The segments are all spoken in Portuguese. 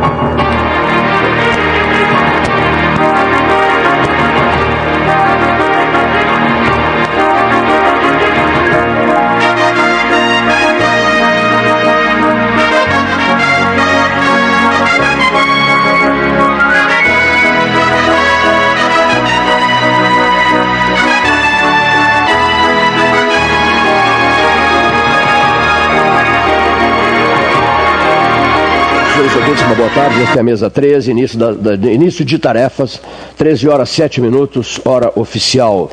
boa tarde. Esta é a mesa 13, início, da, da, início de tarefas, 13 horas 7 minutos, hora oficial.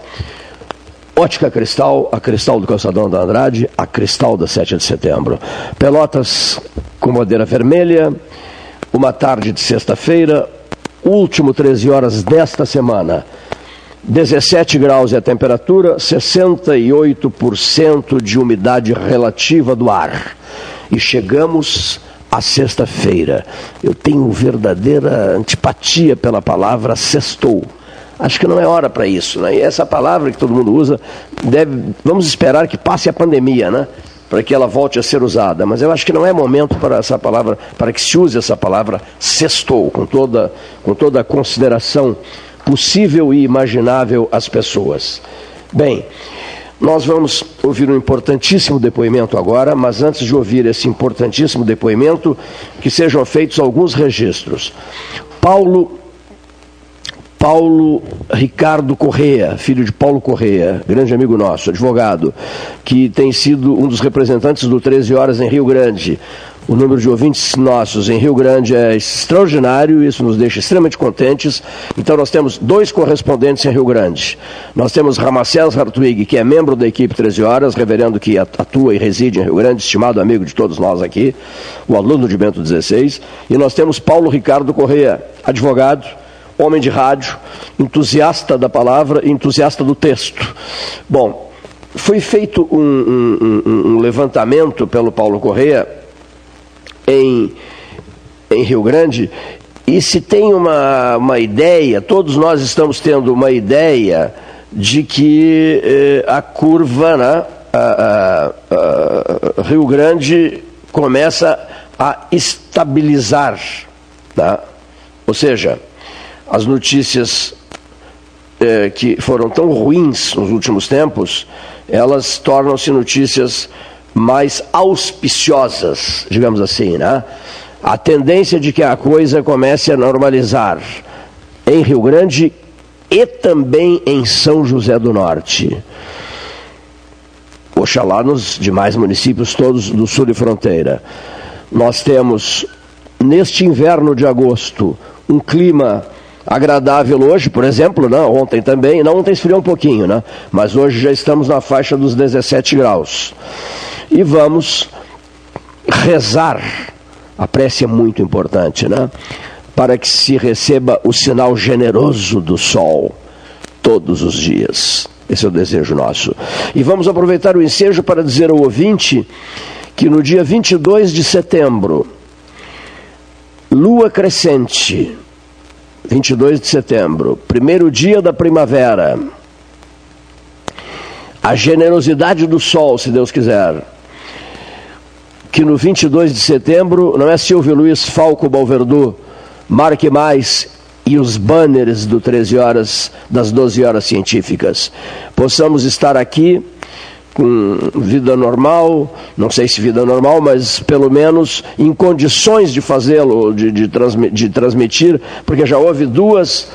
Ótica Cristal, a Cristal do Calçadão da Andrade, a Cristal da 7 de setembro. Pelotas com madeira vermelha, uma tarde de sexta-feira, último 13 horas desta semana. 17 graus é a temperatura, 68% de umidade relativa do ar. E chegamos a sexta-feira. Eu tenho verdadeira antipatia pela palavra sextou. Acho que não é hora para isso. Né? E essa palavra que todo mundo usa, deve, vamos esperar que passe a pandemia, né? para que ela volte a ser usada. Mas eu acho que não é momento para essa palavra, para que se use essa palavra sextou, com toda, com toda a consideração possível e imaginável às pessoas. Bem, nós vamos ouvir um importantíssimo depoimento agora, mas antes de ouvir esse importantíssimo depoimento, que sejam feitos alguns registros. Paulo Paulo Ricardo Correia, filho de Paulo Correia, grande amigo nosso, advogado, que tem sido um dos representantes do 13 Horas em Rio Grande. O número de ouvintes nossos em Rio Grande é extraordinário, isso nos deixa extremamente contentes. Então, nós temos dois correspondentes em Rio Grande. Nós temos Ramacés Hartwig, que é membro da equipe 13 Horas, reverendo que atua e reside em Rio Grande, estimado amigo de todos nós aqui, o aluno de Bento XVI. E nós temos Paulo Ricardo Correia, advogado, homem de rádio, entusiasta da palavra e entusiasta do texto. Bom, foi feito um, um, um, levantamento pelo Paulo Correia em, em Rio Grande, e se tem uma, uma ideia, todos nós estamos tendo uma ideia de que eh, a curva, né, a, a, a Rio Grande começa a estabilizar. Tá? Ou seja, as notícias eh, que foram tão ruins nos últimos tempos, elas tornam-se notícias mais auspiciosas, digamos assim, né? A tendência de que a coisa comece a normalizar em Rio Grande e também em São José do Norte. Oxalá nos demais municípios todos do sul e fronteira. Nós temos, neste inverno de agosto, um clima agradável hoje, por exemplo, né? ontem também, não ontem esfriou um pouquinho, né? mas hoje já estamos na faixa dos 17 graus e vamos rezar. A prece é muito importante, né? Para que se receba o sinal generoso do sol todos os dias. Esse é o desejo nosso. E vamos aproveitar o ensejo para dizer ao ouvinte que no dia 22 de setembro, lua crescente, 22 de setembro, primeiro dia da primavera, a generosidade do sol, se Deus quiser, que no 22 de setembro não é Silvio Luiz Falco Balverdu, Marque Mais e os banners do 13 horas, das 12 horas científicas. Possamos estar aqui com vida normal, não sei se vida normal, mas pelo menos em condições de fazê-lo, de, de, de transmitir, porque já houve duas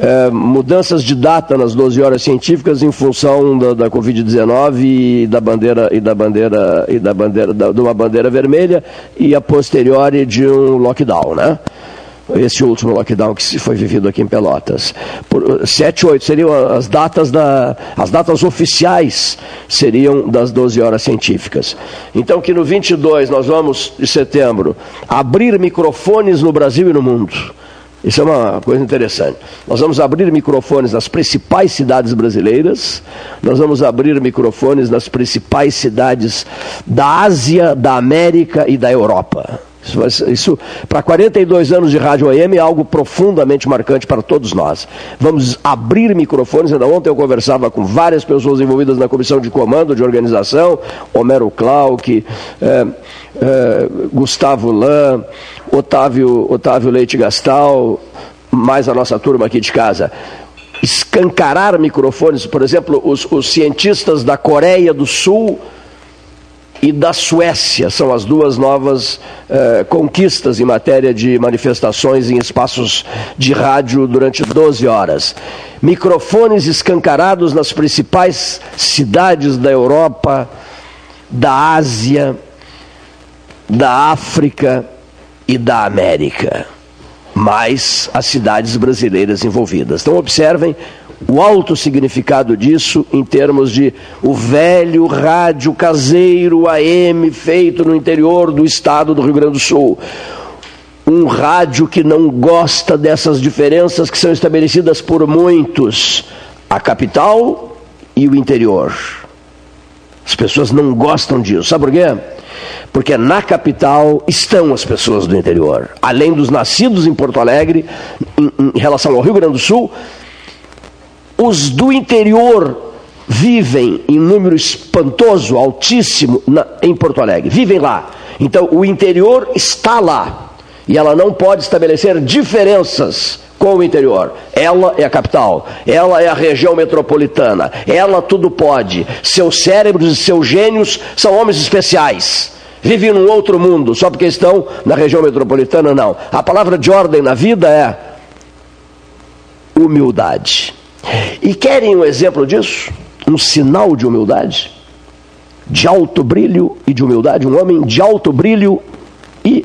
é, mudanças de data nas 12 horas científicas em função da, da Covid-19 e da bandeira e da bandeira e da bandeira da, de uma bandeira vermelha e a posteriori de um lockdown, né? Esse último lockdown que foi vivido aqui em Pelotas. Por, 7 8 seriam as datas da as datas oficiais seriam das 12 horas científicas. Então que no 22 nós vamos de setembro abrir microfones no Brasil e no mundo isso é uma coisa interessante. Nós vamos abrir microfones nas principais cidades brasileiras, nós vamos abrir microfones nas principais cidades da Ásia, da América e da Europa. Isso, para 42 anos de rádio AM, é algo profundamente marcante para todos nós. Vamos abrir microfones. Ainda ontem eu conversava com várias pessoas envolvidas na comissão de comando, de organização, Homero Clark, é, é, Gustavo Lan, Otávio, Otávio Leite Gastal, mais a nossa turma aqui de casa escancarar microfones, por exemplo, os, os cientistas da Coreia do Sul e da Suécia são as duas novas eh, conquistas em matéria de manifestações em espaços de rádio durante 12 horas. Microfones escancarados nas principais cidades da Europa, da Ásia, da África e da América mais as cidades brasileiras envolvidas. Então, observem o alto significado disso em termos de o velho rádio caseiro AM feito no interior do estado do Rio Grande do Sul. Um rádio que não gosta dessas diferenças que são estabelecidas por muitos, a capital e o interior. As pessoas não gostam disso. Sabe por quê? Porque na capital estão as pessoas do interior. Além dos nascidos em Porto Alegre, em, em relação ao Rio Grande do Sul, os do interior vivem em número espantoso, altíssimo, na, em Porto Alegre. Vivem lá. Então o interior está lá. E ela não pode estabelecer diferenças com o interior. Ela é a capital, ela é a região metropolitana, ela tudo pode. Seus cérebros e seus gênios são homens especiais. Vivem num outro mundo, só porque estão na região metropolitana, não. A palavra de ordem na vida é humildade. E querem um exemplo disso? Um sinal de humildade? De alto brilho e de humildade? Um homem de alto brilho e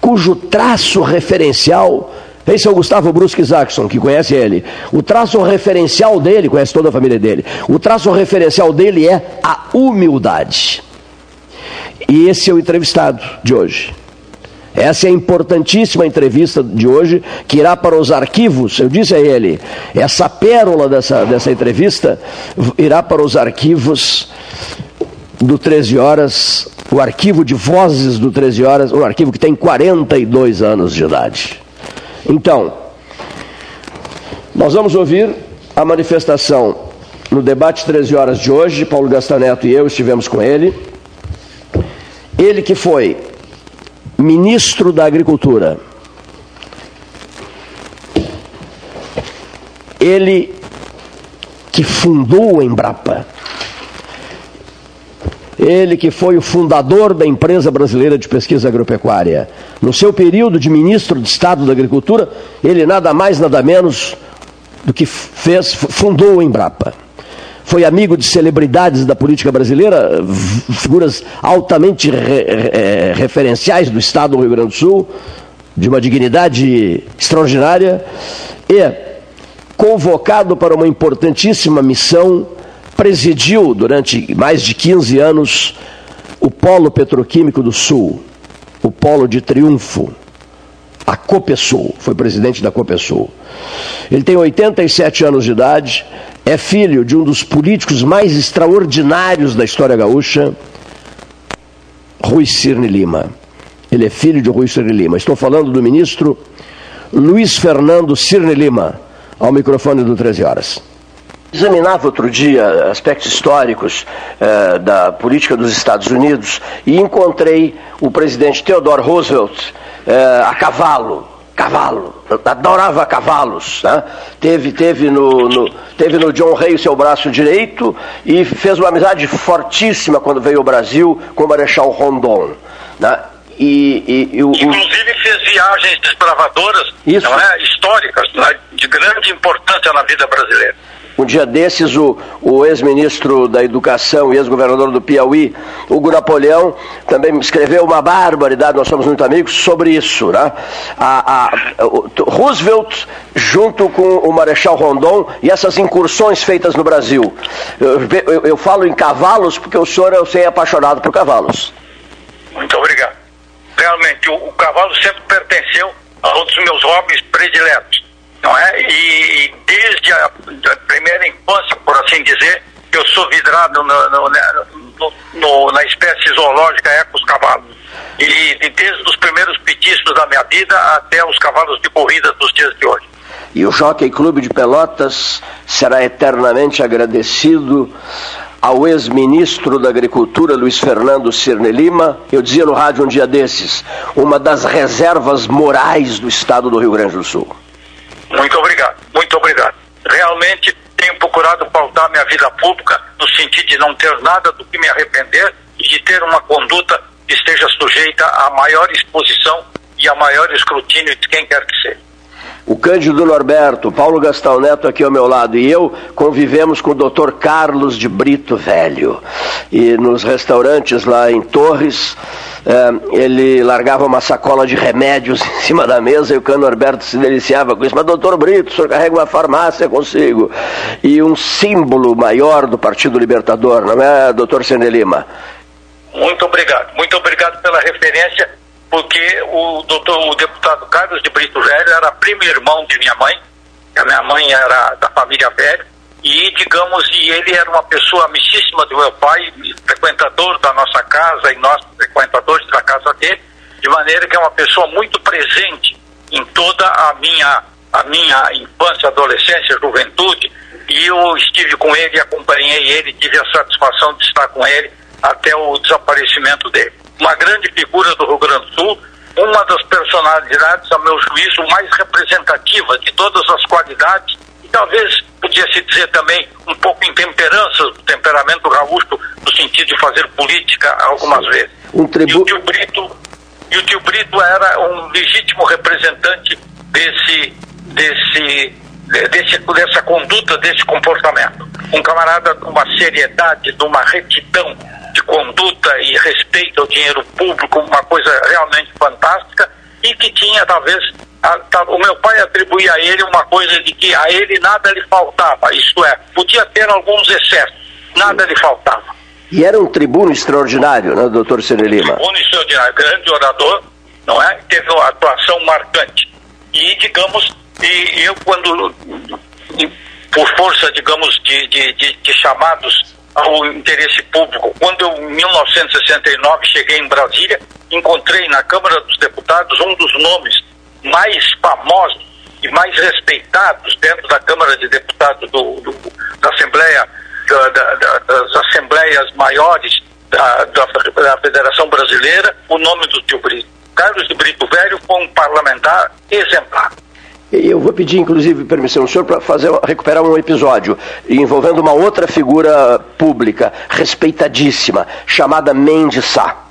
cujo traço referencial esse é o Gustavo Brusque Jackson, que conhece ele. O traço referencial dele, conhece toda a família dele. O traço referencial dele é a humildade. E esse é o entrevistado de hoje. Essa é a importantíssima entrevista de hoje, que irá para os arquivos. Eu disse a ele, essa pérola dessa, dessa entrevista irá para os arquivos do 13 Horas, o arquivo de vozes do 13 Horas, um arquivo que tem 42 anos de idade. Então, nós vamos ouvir a manifestação no debate 13 horas de hoje. Paulo Gastaneto e eu estivemos com ele. Ele que foi ministro da Agricultura. Ele que fundou a Embrapa. Ele que foi o fundador da empresa brasileira de pesquisa agropecuária. No seu período de ministro de Estado da Agricultura, ele nada mais, nada menos do que fez, fundou a Embrapa. Foi amigo de celebridades da política brasileira, figuras altamente re, re, referenciais do Estado do Rio Grande do Sul, de uma dignidade extraordinária, e convocado para uma importantíssima missão presidiu durante mais de 15 anos o Polo Petroquímico do Sul, o Polo de Triunfo, a Copesul, foi presidente da Copesul. Ele tem 87 anos de idade, é filho de um dos políticos mais extraordinários da história gaúcha, Rui Cirne Lima. Ele é filho de Rui Cirne Lima. Estou falando do ministro Luiz Fernando Cirne Lima, ao microfone do 13 Horas. Examinava outro dia aspectos históricos eh, da política dos Estados Unidos e encontrei o presidente Theodore Roosevelt eh, a cavalo. Cavalo, adorava cavalos. Né? Teve, teve, no, no, teve no John Rey o seu braço direito e fez uma amizade fortíssima quando veio ao Brasil com o Marechal Rondon. Né? E, e, e o, Inclusive fez viagens desbravadoras Isso. É, históricas, né? de grande importância na vida brasileira. Um dia desses, o, o ex-ministro da Educação e ex-governador do Piauí, Hugo Napoleão, também escreveu uma barbaridade, nós somos muito amigos, sobre isso. Né? A, a, Roosevelt, junto com o Marechal Rondon, e essas incursões feitas no Brasil. Eu, eu, eu falo em cavalos porque o senhor eu sei, é apaixonado por cavalos. Muito obrigado. Realmente, o, o cavalo sempre pertenceu a um dos meus hobbies prediletos não é? E, e desde a, a, primeira infância, por assim dizer, eu sou vidrado no, no, no, no, na espécie zoológica Ecos Cavalos. E, e desde os primeiros petiscos da minha vida até os cavalos de corrida dos dias de hoje. E o Jockey Clube de Pelotas será eternamente agradecido ao ex-ministro da Agricultura, Luiz Fernando Cirne Lima. Eu dizia no rádio um dia desses, uma das reservas morais do estado do Rio Grande do Sul. Muito obrigado, muito obrigado. Realmente tenho procurado pautar minha vida pública no sentido de não ter nada do que me arrepender e de ter uma conduta que esteja sujeita à maior exposição e a maior escrutínio de quem quer que seja. O Cândido Norberto, Paulo Gastão Neto aqui ao meu lado e eu convivemos com o Dr. Carlos de Brito Velho. E nos restaurantes lá em Torres, eh, ele largava uma sacola de remédios em cima da mesa e o Cândido Norberto se deliciava com isso. Mas, doutor Brito, o senhor carrega uma farmácia consigo. E um símbolo maior do Partido Libertador, não é, doutor Sene Lima? Muito obrigado. Muito obrigado pela referência porque o, doutor, o deputado Carlos de Brito Velho era primo irmão de minha mãe, a minha mãe era da família Velho, e digamos, e ele era uma pessoa amicíssima do meu pai, frequentador da nossa casa e nós frequentadores da casa dele, de maneira que é uma pessoa muito presente em toda a minha, a minha infância, adolescência, juventude, e eu estive com ele, acompanhei ele, tive a satisfação de estar com ele até o desaparecimento dele. Uma grande figura do Rio Grande do Sul, uma das personalidades, a meu juízo, mais representativa de todas as qualidades e talvez podia se dizer também um pouco intemperança do temperamento gaúcho no sentido de fazer política algumas vezes. Um tribu... e, o tio Brito, e o tio Brito era um legítimo representante desse, desse, desse, dessa conduta, desse comportamento. Um camarada de uma seriedade, de uma retidão, de conduta e respeito ao dinheiro público, uma coisa realmente fantástica, e que tinha talvez. A, o meu pai atribuía a ele uma coisa de que a ele nada lhe faltava, isto é, podia ter alguns excessos, nada lhe faltava. E era um tribuno extraordinário, né, doutor Cine Lima? Tribuno extraordinário, grande orador, não é? Teve uma atuação marcante. E, digamos, e eu quando, por força, digamos, de, de, de, de chamados ao interesse público. Quando eu, em 1969, cheguei em Brasília, encontrei na Câmara dos Deputados um dos nomes mais famosos e mais respeitados dentro da Câmara de Deputados do, do da Assembleia, da, da, das Assembleias Maiores da, da, Federação Brasileira, o nome do tio Brito. Carlos de Brito Velho foi um parlamentar exemplar. Eu vou pedir, inclusive, permissão ao senhor para fazer, recuperar um episódio envolvendo uma outra figura pública, respeitadíssima, chamada Mendes Sá.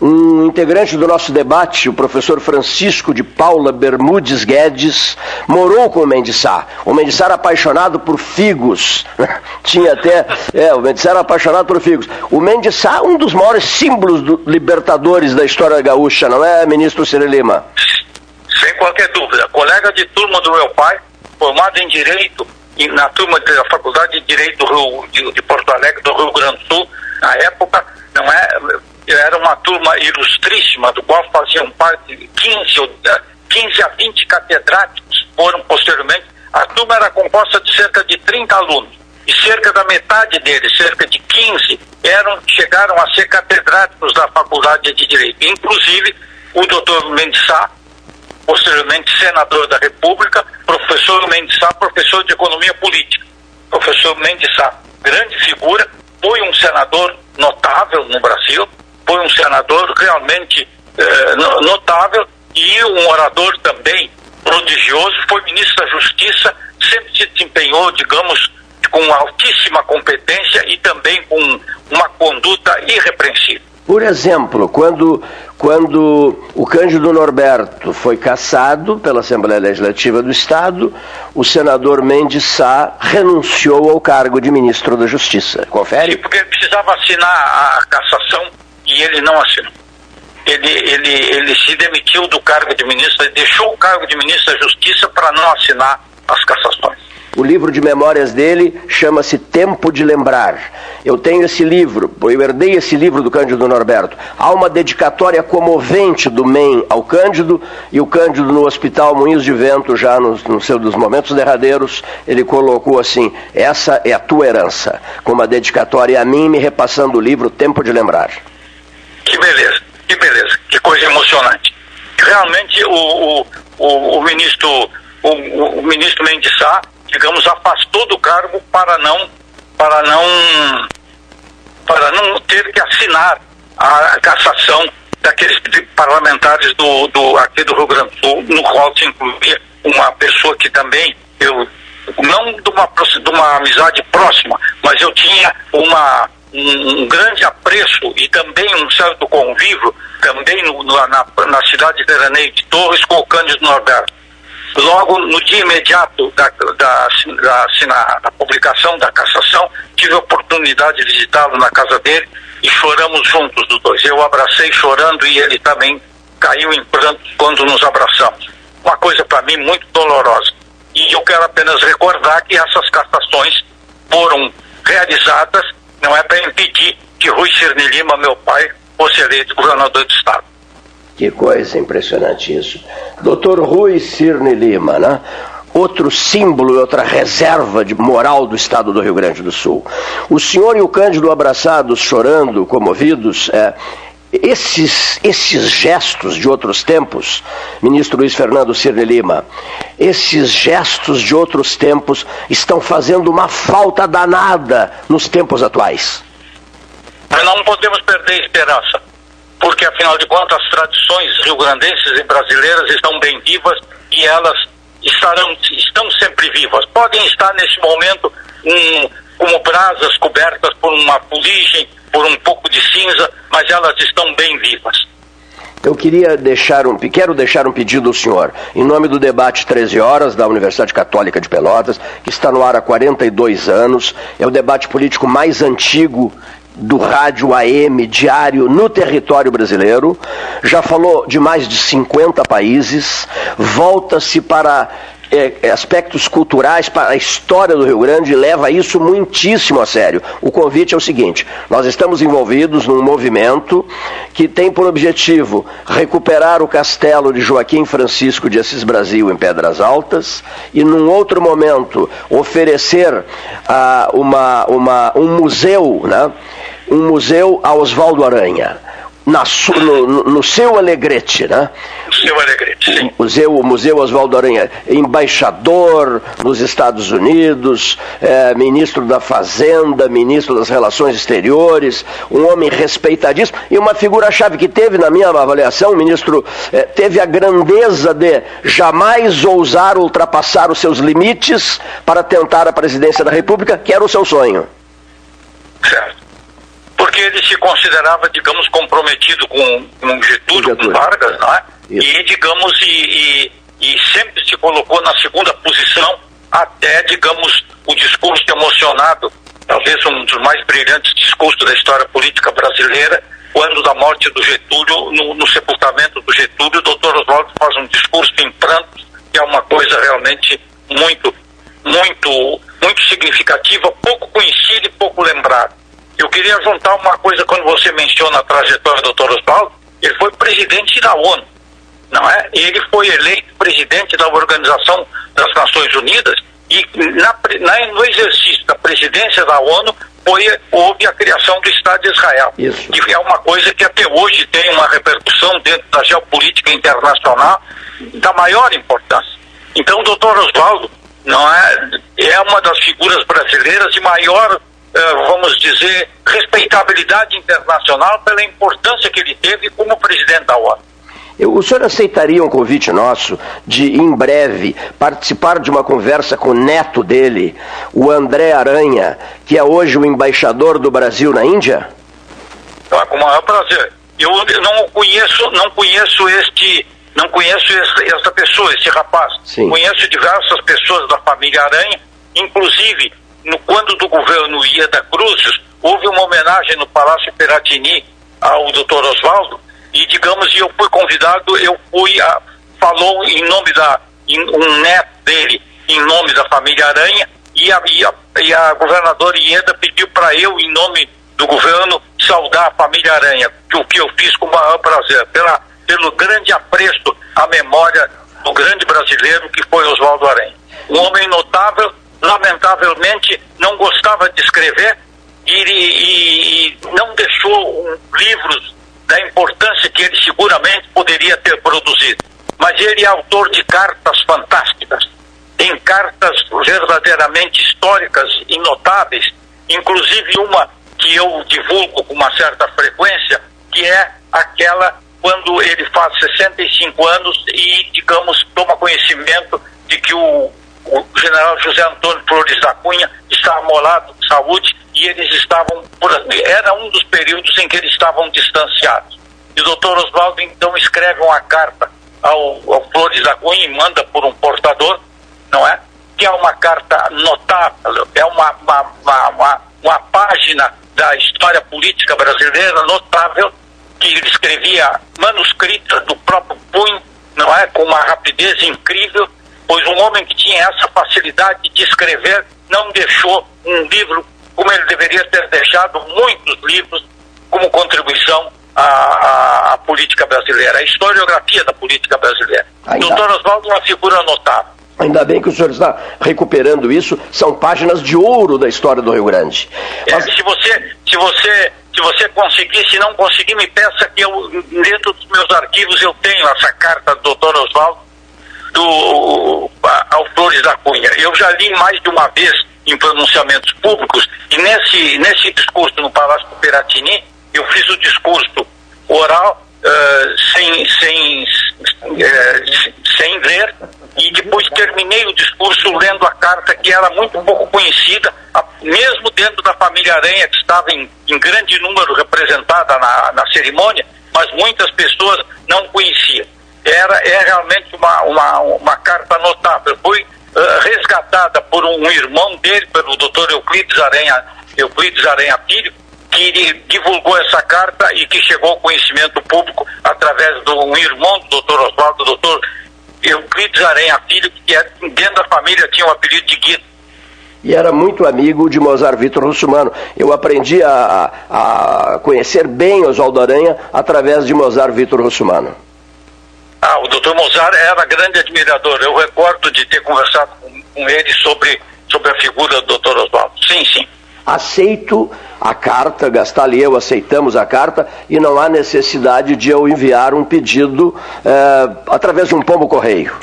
Um integrante do nosso debate, o professor Francisco de Paula Bermudes Guedes, morou com o Mendes Sá. O Mendes Sá era apaixonado por figos. Tinha até. É, o Mendes Sá era apaixonado por figos. O Mendes Sá, um dos maiores símbolos do, libertadores da história gaúcha, não é, ministro Ciro Lima? Sem qualquer dúvida. Colega de turma do meu pai, formado em Direito, na turma da Faculdade de Direito Rio, de, de Porto Alegre, do Rio Grande do Sul, na época, não é, era uma turma ilustríssima, do qual faziam parte 15, 15 a 20 catedráticos, foram posteriormente. A turma era composta de cerca de 30 alunos, e cerca da metade deles, cerca de 15, eram, chegaram a ser catedráticos da Faculdade de Direito. Inclusive, o doutor Mendes Sá, posteriormente senador da República, professor Mendes Sá, professor de economia política. Professor Mendes Sá, grande figura, foi um senador notável no Brasil, foi um senador realmente eh, notável e um orador também prodigioso, foi ministro da Justiça, sempre se desempenhou, digamos, com altíssima competência e também com uma conduta irrepreensível. Por exemplo, quando, quando o Cândido Norberto foi cassado pela Assembleia Legislativa do Estado, o senador Mendes Sá renunciou ao cargo de ministro da Justiça. Confere? Sim, porque ele precisava assinar a cassação e ele não assinou. Ele, ele, ele se demitiu do cargo de ministro, ele deixou o cargo de ministro da Justiça para não assinar as cassações. O livro de memórias dele chama-se Tempo de Lembrar. Eu tenho esse livro, eu herdei esse livro do Cândido Norberto. Há uma dedicatória comovente do MEN ao Cândido, e o Cândido no Hospital Moinhos de Vento, já nos, nos seus momentos derradeiros, ele colocou assim: essa é a tua herança, com uma dedicatória a mim, me repassando o livro Tempo de Lembrar. Que beleza, que beleza, que coisa emocionante. Realmente o, o, o, o ministro, o, o ministro Mendes Sá digamos, afastou do cargo para não, para não, para não ter que assinar a cassação daqueles parlamentares do, do, aqui do Rio Grande do Sul, no qual se incluía uma pessoa que também eu não de uma, de uma amizade próxima, mas eu tinha uma, um, um grande apreço e também um certo convívio, também no, na, na cidade de Veraneio de Torres, com o Cândido Norberto. Logo no dia imediato da, da, da, da, publicação da cassação, tive a oportunidade de visitá-lo na casa dele e choramos juntos dos dois. Eu abracei chorando e ele também caiu em pranto quando nos abraçamos. Uma coisa para mim muito dolorosa. E eu quero apenas recordar que essas cassações foram realizadas, não é para impedir que Rui Cirne Lima, meu pai, fosse eleito governador do Estado. Que coisa impressionante isso. Doutor Rui Cirne Lima, né? outro símbolo e outra reserva de moral do estado do Rio Grande do Sul. O senhor e o Cândido abraçados, chorando, comovidos, é, esses, esses gestos de outros tempos, ministro Luiz Fernando Cirne Lima, esses gestos de outros tempos estão fazendo uma falta danada nos tempos atuais. Nós não podemos perder esperança porque afinal de contas as tradições rio-grandenses e brasileiras estão bem vivas e elas estarão, estão sempre vivas. Podem estar nesse momento um, como brasas cobertas por uma fuligem, por um pouco de cinza, mas elas estão bem vivas. Eu queria deixar um, quero deixar um pedido ao senhor, em nome do debate 13 horas da Universidade Católica de Pelotas, que está no ar há 42 anos, é o debate político mais antigo do rádio AM diário no território brasileiro, já falou de mais de 50 países, volta-se para é, aspectos culturais para a história do Rio Grande e leva isso muitíssimo a sério. O convite é o seguinte: nós estamos envolvidos num movimento que tem por objetivo recuperar o castelo de Joaquim Francisco de Assis Brasil em Pedras Altas e, num outro momento, oferecer ah, uma, uma, um museu, né? Um museu a Oswaldo Aranha na, no, no, seu Alegrete, né? No seu Alegrete, sim. O museu, o museu Oswaldo Aranha, embaixador nos Estados Unidos, é, ministro da Fazenda, ministro das Relações Exteriores, um homem respeitadíssimo e uma figura-chave que teve, na minha avaliação, o ministro é, teve a grandeza de jamais ousar ultrapassar os seus limites para tentar a presidência da República, que era o seu sonho. Certo porque ele se considerava, digamos, comprometido com, com Getúlio, com Vargas, não é? E, digamos, e, e, e, sempre se colocou na segunda posição, até, digamos, o discurso emocionado, talvez um dos mais brilhantes discursos da história política brasileira, quando da morte do Getúlio, no, no sepultamento do Getúlio, o doutor Oswaldo faz um discurso em prantos, que é uma coisa realmente muito, muito, muito significativa, pouco conhecida e pouco lembrada. Eu queria juntar uma coisa quando você menciona a trajetória do Dr. Oswaldo, ele foi presidente da ONU, não é? Ele foi eleito presidente da Organização das Nações Unidas e na, na, no exercício da presidência da ONU foi, houve a criação do Estado de Israel. Isso. Que é uma coisa que até hoje tem uma repercussão dentro da geopolítica internacional da maior importância. Então, o doutor Oswaldo não é, é uma das figuras brasileiras de maior vamos dizer, respeitabilidade internacional pela importância que ele teve como presidente da ONU. O senhor aceitaria um convite nosso de, em breve, participar de uma conversa com o neto dele, o André Aranha, que é hoje o embaixador do Brasil na Índia? Ah, com o maior prazer. Eu não conheço, não conheço este, não conheço essa pessoa, esse rapaz. Sim. Conheço diversas pessoas da família Aranha, inclusive no, quando do governo ia da Cruzes, houve uma homenagem no Palácio Peratini ao doutor Oswaldo, e digamos, eu fui convidado, eu fui, a, falou em nome da, em, um neto dele, em nome da família Aranha e a, e a, e a governadora Ieda pediu para eu, em nome do governo, saudar a família Aranha, o que eu fiz com o maior prazer, pela, pelo grande apreço à memória do grande brasileiro que foi Oswaldo Aranha. Um homem notável, lamentavelmente não gostava de escrever e, e, e não deixou um, livros da importância que ele seguramente poderia ter produzido. Mas ele é autor de cartas fantásticas, tem cartas verdadeiramente históricas e notáveis, inclusive uma que eu divulgo com uma certa frequência, que é aquela quando ele faz 65 anos e, digamos, toma conhecimento de que o, o general José Antônio Flores da Cunha está amolado de saúde e eles estavam, por, era um dos períodos em que eles estavam distanciados. E o doutor Oswaldo então escreve uma carta ao, ao Flores da Cunha e manda por um portador, não é? Que é uma carta notável, é uma, uma, uma, uma, uma página da história política brasileira notável que ele escrevia manuscrita do próprio punho, não é? Com uma rapidez incrível, pois um homem que tinha essa facilidade de escrever não deixou um livro como ele deveria ter deixado muitos livros como contribuição à, à, à política brasileira, à historiografia da política brasileira. Ainda... Doutor Oswaldo é uma figura notável. Ainda bem que o senhor está recuperando isso, são páginas de ouro da história do Rio Grande. É, Mas... se você, se você se você conseguir, se não conseguir, me peça que eu, dentro dos meus arquivos, eu tenho essa carta do doutor Oswaldo do, ao Flores da Cunha. Eu já li mais de uma vez em pronunciamentos públicos e nesse, nesse discurso no Palácio Piratini, eu fiz o discurso oral uh, sem, sem, uh, sem ler e depois terminei o discurso lendo a carta que era muito pouco conhecida, mesmo dentro da família Aranha, que estava em, em grande número representada na, na cerimônia, mas muitas pessoas não conheciam. Era, é realmente uma, uma, uma carta notável. Foi uh, resgatada por um irmão dele, pelo doutor Euclides Aranha, Euclides Aranha Filho, que divulgou essa carta e que chegou ao conhecimento público através de um irmão do doutor Oswaldo, doutor Euclides Aranha Filho, que é, dentro da família tinha o apelido de Guido. E era muito amigo de Mozart Vitor Russumano. Eu aprendi a, a conhecer bem Oswaldo Aranha através de Mozart Vitor Russumano. Ah, o doutor Mozart era grande admirador. Eu recordo de ter conversado com, com ele sobre, sobre a figura do doutor Oswaldo. Sim, sim aceito a carta, Gastal e eu aceitamos a carta e não há necessidade de eu enviar um pedido é, através de um pombo correio.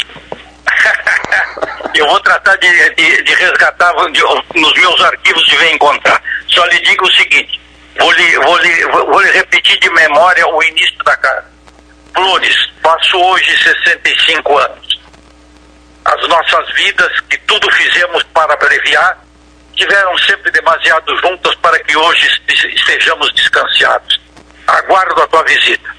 eu vou tratar de, de, de resgatar de, nos meus arquivos de ver encontrar. Só lhe digo o seguinte, vou lhe, vou, lhe, vou lhe repetir de memória o início da carta. Flores, faço hoje 65 anos. As nossas vidas, que tudo fizemos para abreviar, tiveram sempre demasiado juntas para que hoje estejamos descansados. Aguardo a tua visita.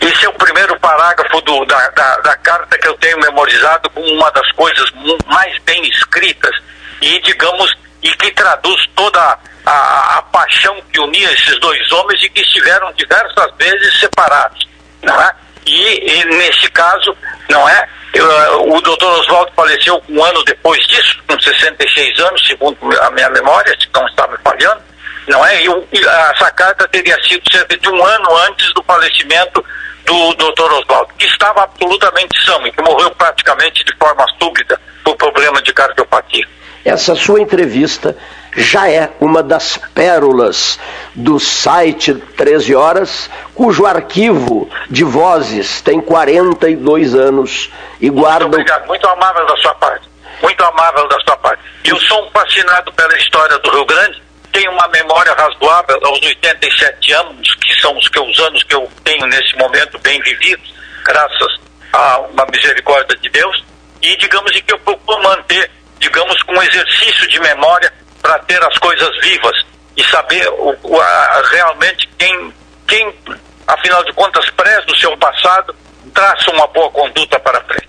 Esse é o primeiro parágrafo do, da, da, da, carta que eu tenho memorizado como uma das coisas mais bem escritas e, digamos, e que traduz toda a, a paixão que unia esses dois homens e que estiveram diversas vezes separados. Não é? E, e nesse caso, não é? Eu, o doutor Oswaldo faleceu um ano depois disso, com 66 anos, segundo a minha memória, se não está falhando, não é? E, essa carta teria sido cerca de um ano antes do falecimento do doutor Oswaldo, que estava absolutamente são e que morreu praticamente de forma súbita por problema de cardiopatia. Essa sua entrevista já é uma das pérolas do site 13 Horas, cujo arquivo de vozes tem 42 anos e guarda. Muito obrigado, muito amável da sua parte. Muito amável da sua parte. Eu sou um fascinado pela história do Rio Grande, tenho uma memória razoável aos 87 anos, que são os, que, os anos que eu tenho nesse momento bem vividos, graças a uma misericórdia de Deus, e digamos que eu procuro manter, digamos, com um exercício de memória para ter as coisas vivas e saber o, o, a, realmente quem, quem, afinal de contas, preza o seu passado, traça uma boa conduta para frente.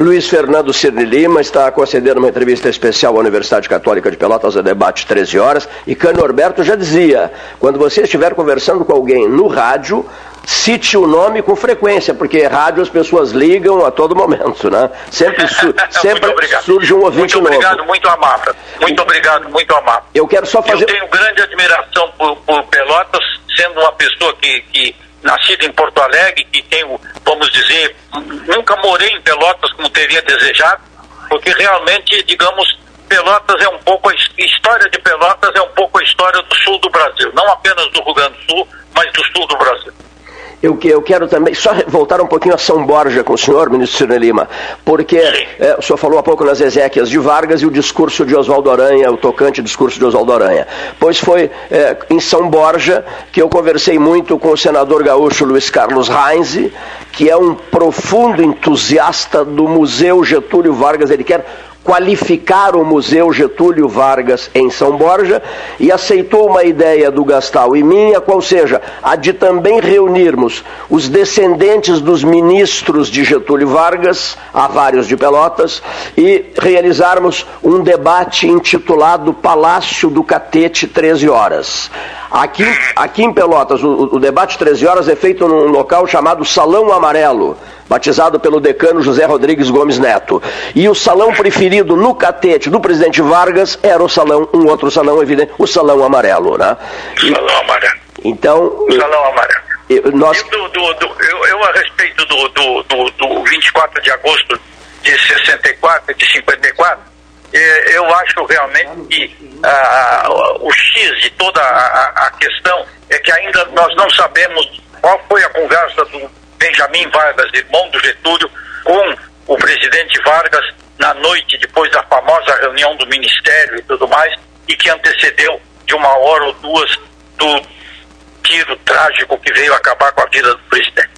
Luiz Fernando Cirne Lima está concedendo uma entrevista especial à Universidade Católica de Pelotas, a debate 13 horas. E Cano Norberto já dizia: quando você estiver conversando com alguém no rádio, cite o nome com frequência, porque rádio as pessoas ligam a todo momento, né? Sempre, su sempre surge um ouvinte muito obrigado, novo. Muito amável. Muito obrigado, muito amável. Eu quero só fazer... Eu tenho grande admiração por, por Pelotas, sendo uma pessoa que, que nascida em Porto Alegre, que tenho, vamos dizer, nunca morei em Pelotas como teria desejado, porque realmente, digamos, Pelotas é um pouco, a história de Pelotas é um pouco a história do sul do Brasil, não apenas do Rio Grande do Sul, mas do sul do Brasil. Eu, eu quero também só voltar um pouquinho a São Borja com o senhor, ministro Ciro Lima, porque é, o senhor falou há pouco nas Ezequias de Vargas e o discurso de Oswaldo Aranha, o tocante discurso de Oswaldo Aranha. Pois foi é, em São Borja que eu conversei muito com o senador gaúcho Luiz Carlos Reinze, que é um profundo entusiasta do Museu Getúlio Vargas. Ele quer qualificar o Museu Getúlio Vargas em São Borja e aceitou uma ideia do Gastal e minha, qual seja, a de também reunirmos os descendentes dos ministros de Getúlio Vargas, há vários de Pelotas, e realizarmos um debate intitulado Palácio do Catete 13 horas. Aqui, aqui em Pelotas, o, o debate 13 horas é feito num local chamado Salão Amarelo batizado pelo decano José Rodrigues Gomes Neto. E o salão preferido no catete do presidente Vargas era o salão, um outro salão evidente, o salão amarelo, né? E, salão amarelo. Então. O salão amarelo. Eu, nós... Do, do, do, eu, eu, a respeito do, do, do, 24 de agosto de 64 de 54, eh, eu acho realmente que ah, o X de toda a, a questão é que ainda nós não sabemos qual foi a conversa do Benjamin Vargas, irmão do Getúlio, com o presidente Vargas na noite depois da famosa reunião do Ministério e tudo mais, e que antecedeu de uma hora ou duas do tiro trágico que veio acabar com a vida do presidente.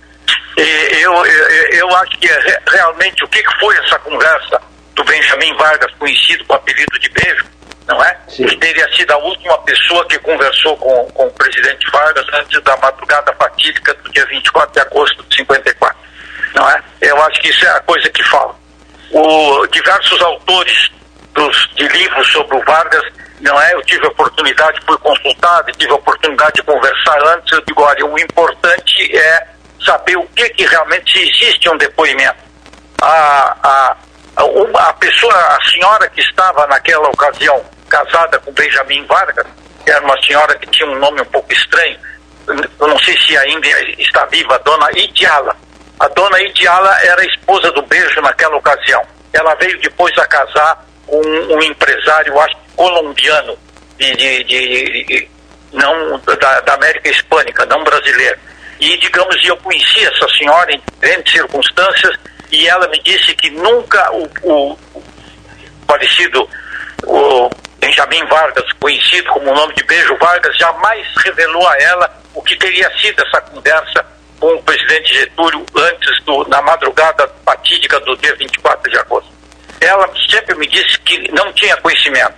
E eu, eu, eu acho que realmente o que foi essa conversa do Benjamin Vargas, conhecido com o apelido de Beijo, não é? Sim. Ele teria sido a última pessoa que conversou com, com o presidente Vargas antes da madrugada fatídica do dia 24 de agosto de 54, não é? Eu acho que isso é a coisa que fala. O, diversos autores dos, de livros sobre o Vargas, não é? Eu tive a oportunidade, fui consultado, tive a oportunidade de conversar antes, eu digo, olha, o importante é saber o que, que realmente se existe um depoimento. A, a, a, a pessoa, a senhora que estava naquela ocasião casada com Benjamin Vargas, que era uma senhora que tinha um nome um pouco estranho, eu não sei se ainda está viva, a dona Idiala. A dona Idiala era esposa do Beijo naquela ocasião. Ela veio depois a casar com um, um empresário, acho colombiano, de, de, de, de não da, da, América Hispânica, não brasileiro. E, digamos, eu conheci essa senhora em diferentes circunstâncias e ela me disse que nunca o, o, falecido o Benjamin Vargas, conhecido como o nome de Beijo Vargas, jamais revelou a ela o que teria sido essa conversa com o presidente Getúlio antes do, na madrugada fatídica do dia 24 de agosto. Ela sempre me disse que não tinha conhecimento,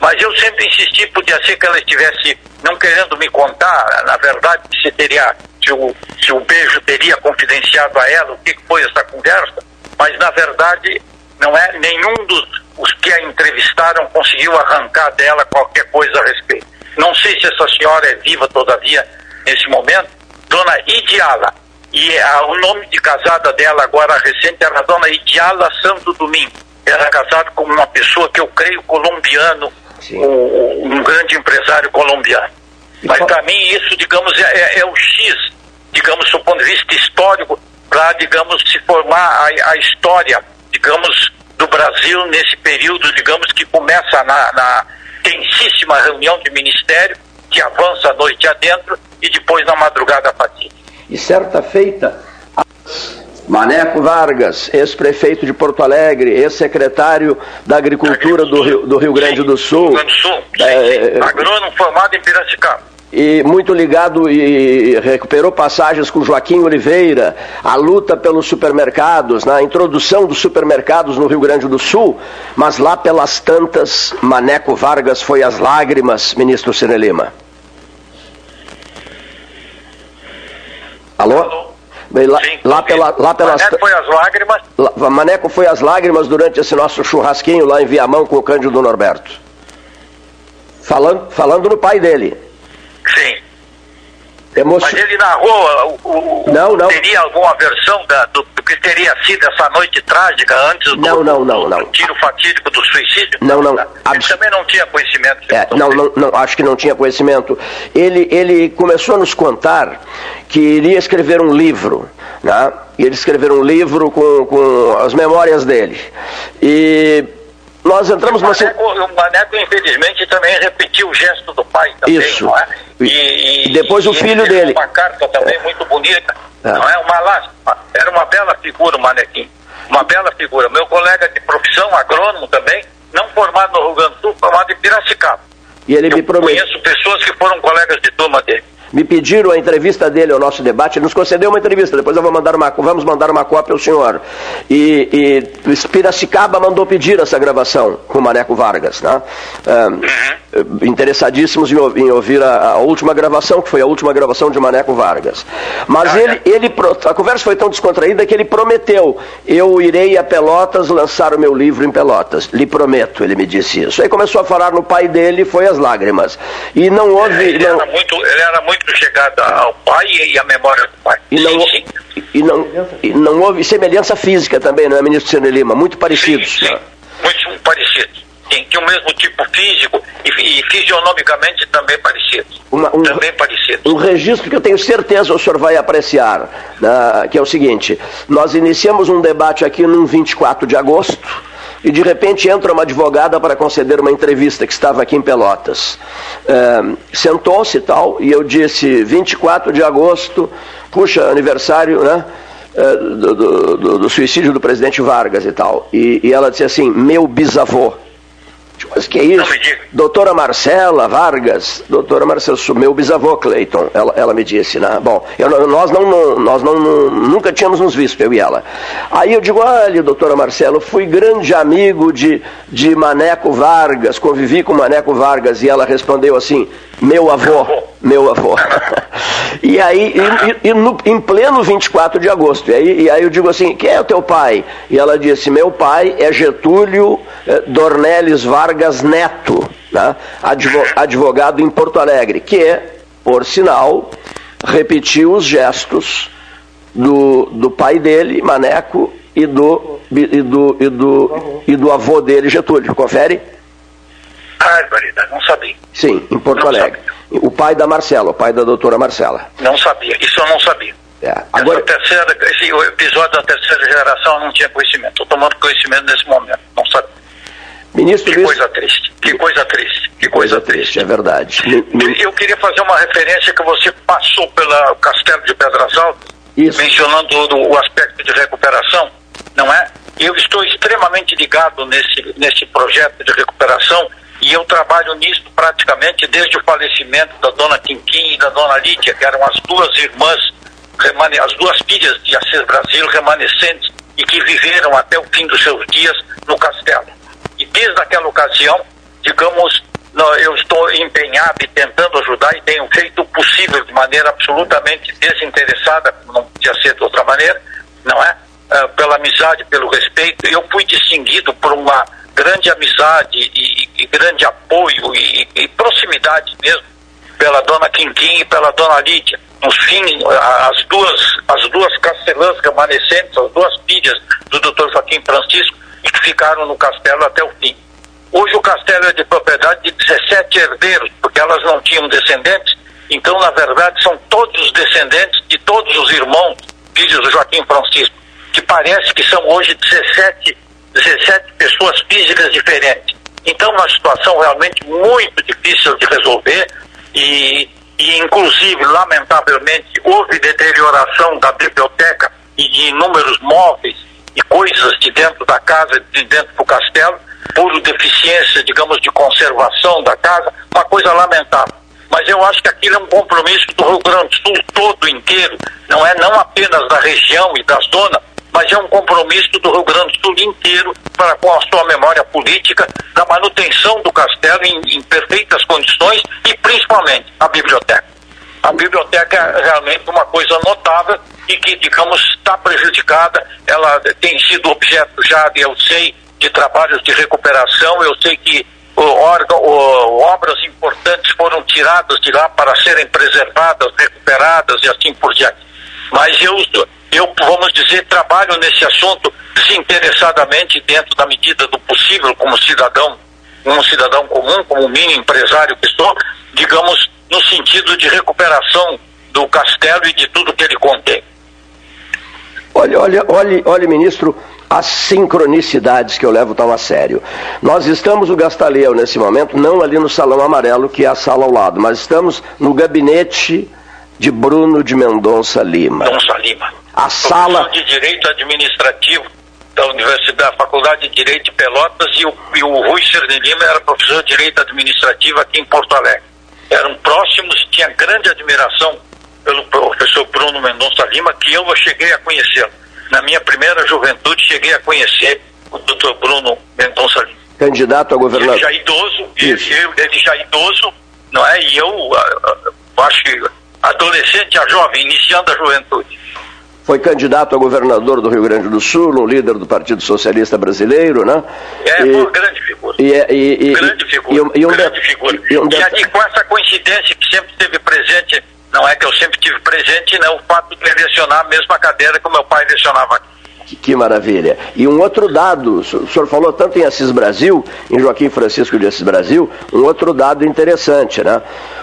mas eu sempre insisti, podia ser que ela estivesse não querendo me contar, na verdade, se teria, se o, se o beijo teria confidenciado a ela o que foi essa conversa, mas na verdade não é nenhum dos os que a entrevistaram conseguiu arrancar dela qualquer coisa a respeito. Não sei se essa senhora é viva todavia nesse momento, Dona Idiala. E a, o nome de casada dela agora recente era Dona Idiala Santo Domingo. Era casada com uma pessoa que eu creio colombiano, um, um, grande empresário colombiano. Mas para mim isso, digamos, é, é, é, o X, digamos, do ponto de vista histórico, para, digamos, se formar a, a história, digamos, do Brasil nesse período, digamos, que começa na, na tensíssima reunião de ministério, que avança a noite adentro e depois na madrugada fatídica. E certa feita, Maneco Vargas, ex-prefeito de Porto Alegre, ex-secretário da Agricultura do Rio, do Rio Grande do Sul. Rio Grande do Sul, é, agrônomo formado em Piracicaba e muito ligado e recuperou passagens com Joaquim Oliveira, a luta pelos supermercados, na introdução dos supermercados no Rio Grande do Sul, mas lá pelas tantas, Maneco Vargas foi às lágrimas, ministro Cine Lima. Alô? Alô? Lá, sim, lá, pela, lá pelas Maneco foi às lágrimas. Lá, Maneco foi às lágrimas durante esse nosso churrasquinho lá em Viamão com o Cândido Norberto. Falando, falando no pai dele. Sim. Emocio... Mas ele narrou, o, o, não, não. teria alguma versão da, do, do, que teria sido essa noite trágica antes do, não, não, não, não. tiro fatídico do suicídio? Não, não. Ele Abs... também não tinha conhecimento. É, não, não, não, acho que não tinha conhecimento. Ele, ele começou a nos contar que iria escrever um livro, né? E ele escrever um livro com, com as memórias dele. E nós entramos o Maneco, O Maneco, infelizmente, também repetiu o gesto do pai também, Isso. é? E, e depois e o filho dele. Uma carta também muito bonita, é. não é? Uma lástima. Era uma bela figura o Manequim. Uma bela figura. Meu colega de profissão, agrônomo também, não formado no Rio Grande do Sul, formado em Piracicaba. E ele Eu me prometeu. conheço pessoas que foram colegas de turma dele me pediram a entrevista dele ao nosso debate, ele nos concedeu uma entrevista, depois eu vou mandar uma, vamos mandar uma cópia ao senhor. E, e Piracicaba mandou pedir essa gravação com o Maneco Vargas. Né? É, interessadíssimos em, em ouvir a, a, última gravação, que foi a última gravação de Maneco Vargas. Mas ah, ele, ele, a conversa foi tão descontraída que ele prometeu, eu irei a Pelotas lançar o meu livro em Pelotas. Lhe prometo, ele me disse isso. Aí começou a falar no pai dele, foi as lágrimas. E não houve... É, ele, não... Era muito, ele era muito muito chegada ao pai e à memória do pai. E não, sim, sim. E não, e não houve semelhança física também, não é, ministro Cine Lima? Muito parecidos. Sim, sim. Muito parecidos. Tem, tem o mesmo tipo físico e, e fisionomicamente também parecidos. Uma, um, também parecidos. Um registro que eu tenho certeza o senhor vai apreciar, né, que é o seguinte: nós iniciamos um debate aqui no 24 de agosto e de repente entra uma advogada para conceder uma entrevista que estava aqui em Pelotas. É, Sentou-se e tal, e eu disse, 24 de agosto, puxa, aniversário, né? É, do, do, do, suicídio do presidente Vargas e tal. E, e ela disse assim, meu bisavô. Mas que é isso? Doutora Marcela Vargas, doutora Marcela, meu bisavô Cleiton, ela, ela me disse, né? Bom, eu, nós, não, nós não, nunca tínhamos nos visto, eu e ela. Aí eu digo, olha, doutora Marcela, fui grande amigo de, de Maneco Vargas, convivi com Maneco Vargas, e ela respondeu assim, meu avô, meu avô. e aí, e, e no, em pleno 24 de agosto, e aí, e aí eu digo assim, quem é o teu pai? E ela disse, meu pai é Getúlio eh, Dornelles Vargas Neto, né? advogado em Porto Alegre, que, por sinal, repetiu os gestos do, do pai dele, Maneco, e do, e do, e do, e do avô dele, Getúlio. Confere? Barbaridade, não sabia. Sim, em Porto não Alegre. Sabia. O pai da Marcela, o pai da doutora Marcela. Não sabia, isso eu não sabia. É. Agora... terceira, esse episódio da terceira geração eu não tinha conhecimento. Estou tomando conhecimento nesse momento, não sabia. Ministro que coisa triste, que coisa triste, que coisa, coisa triste. triste. É verdade. Eu queria fazer uma referência que você passou pelo Castelo de Pedras Altas, Isso. mencionando o aspecto de recuperação, não é? Eu estou extremamente ligado nesse, nesse projeto de recuperação e eu trabalho nisso praticamente desde o falecimento da dona Quinquim e da dona Lídia, que eram as duas irmãs, as duas filhas de Assis Brasil remanescentes e que viveram até o fim dos seus dias no castelo. E desde aquela ocasião, digamos, eu estou empenhado e tentando ajudar e tenho feito o possível de maneira absolutamente desinteressada, não podia ser de outra maneira, não é? Uh, pela amizade, pelo respeito. Eu fui distinguido por uma grande amizade e, e grande apoio e, e, proximidade mesmo pela dona Quinquim e pela dona Lídia. No fim, as duas, as duas castelãs remanescentes, as duas filhas do Dr. Joaquim Francisco, que ficaram no castelo até o fim. Hoje o castelo é de propriedade de 17 herdeiros, porque elas não tinham descendentes, então, na verdade, são todos os descendentes de todos os irmãos, filhos do Joaquim Francisco, que parece que são hoje 17 17 pessoas físicas diferentes. Então, uma situação realmente muito difícil de resolver e, e inclusive, lamentavelmente, houve deterioração da biblioteca e de inúmeros móveis e coisas de dentro da casa, de dentro do castelo, por deficiência, digamos, de conservação da casa, uma coisa lamentável. Mas eu acho que aquilo é um compromisso do Rio Grande do Sul todo inteiro, não é não apenas da região e da zona, mas é um compromisso do Rio Grande do Sul inteiro para com a sua memória política, da manutenção do castelo em, em perfeitas condições e principalmente a biblioteca. A biblioteca é realmente uma coisa notável e que, digamos, está prejudicada. Ela tem sido objeto já, eu sei, de trabalhos de recuperação. Eu sei que órgão, obras importantes foram tiradas de lá para serem preservadas, recuperadas e assim por diante. Mas eu, eu, vamos dizer, trabalho nesse assunto desinteressadamente dentro da medida do possível como cidadão, como cidadão comum, como mini empresário que sou, digamos, no sentido de recuperação do castelo e de tudo que ele contém. Olha, olha, olha, olha, ministro, as sincronicidades que eu levo tão a sério. Nós estamos no Gastaleu nesse momento, não ali no Salão Amarelo, que é a sala ao lado, mas estamos no gabinete de Bruno de Mendonça Lima. Mendonça Lima. A sala de Direito Administrativo da Universidade, da Faculdade de Direito de Pelotas e o, e o Rui Cerny Lima era professor de Direito Administrativo aqui em Porto Alegre. Eram próximos, tinha grande admiração pelo professor Bruno Mendonça Lima, que eu cheguei a conhecê-lo. Na minha primeira juventude, cheguei a conhecer o doutor Bruno Mendonça Lima. Candidato a governador. Ele já idoso, ele, ele, já idoso, não é? E eu uh, acho que adolescente a jovem, iniciando a juventude. Foi candidato a governador do Rio Grande do Sul, um líder do Partido Socialista Brasileiro, né? É, e, uma grande figura. E, é, e, e, grande figura. E, um grande figura. E, um e, com essa coincidência que sempre esteve presente não é que eu sempre tive presente, né, o fato de lecionar a mesma cadeira que o meu pai lecionava aqui. Que maravilha. E um outro dado, o senhor falou tanto em Assis Brasil, em Joaquim Francisco de Assis Brasil, um outro dado interessante, né?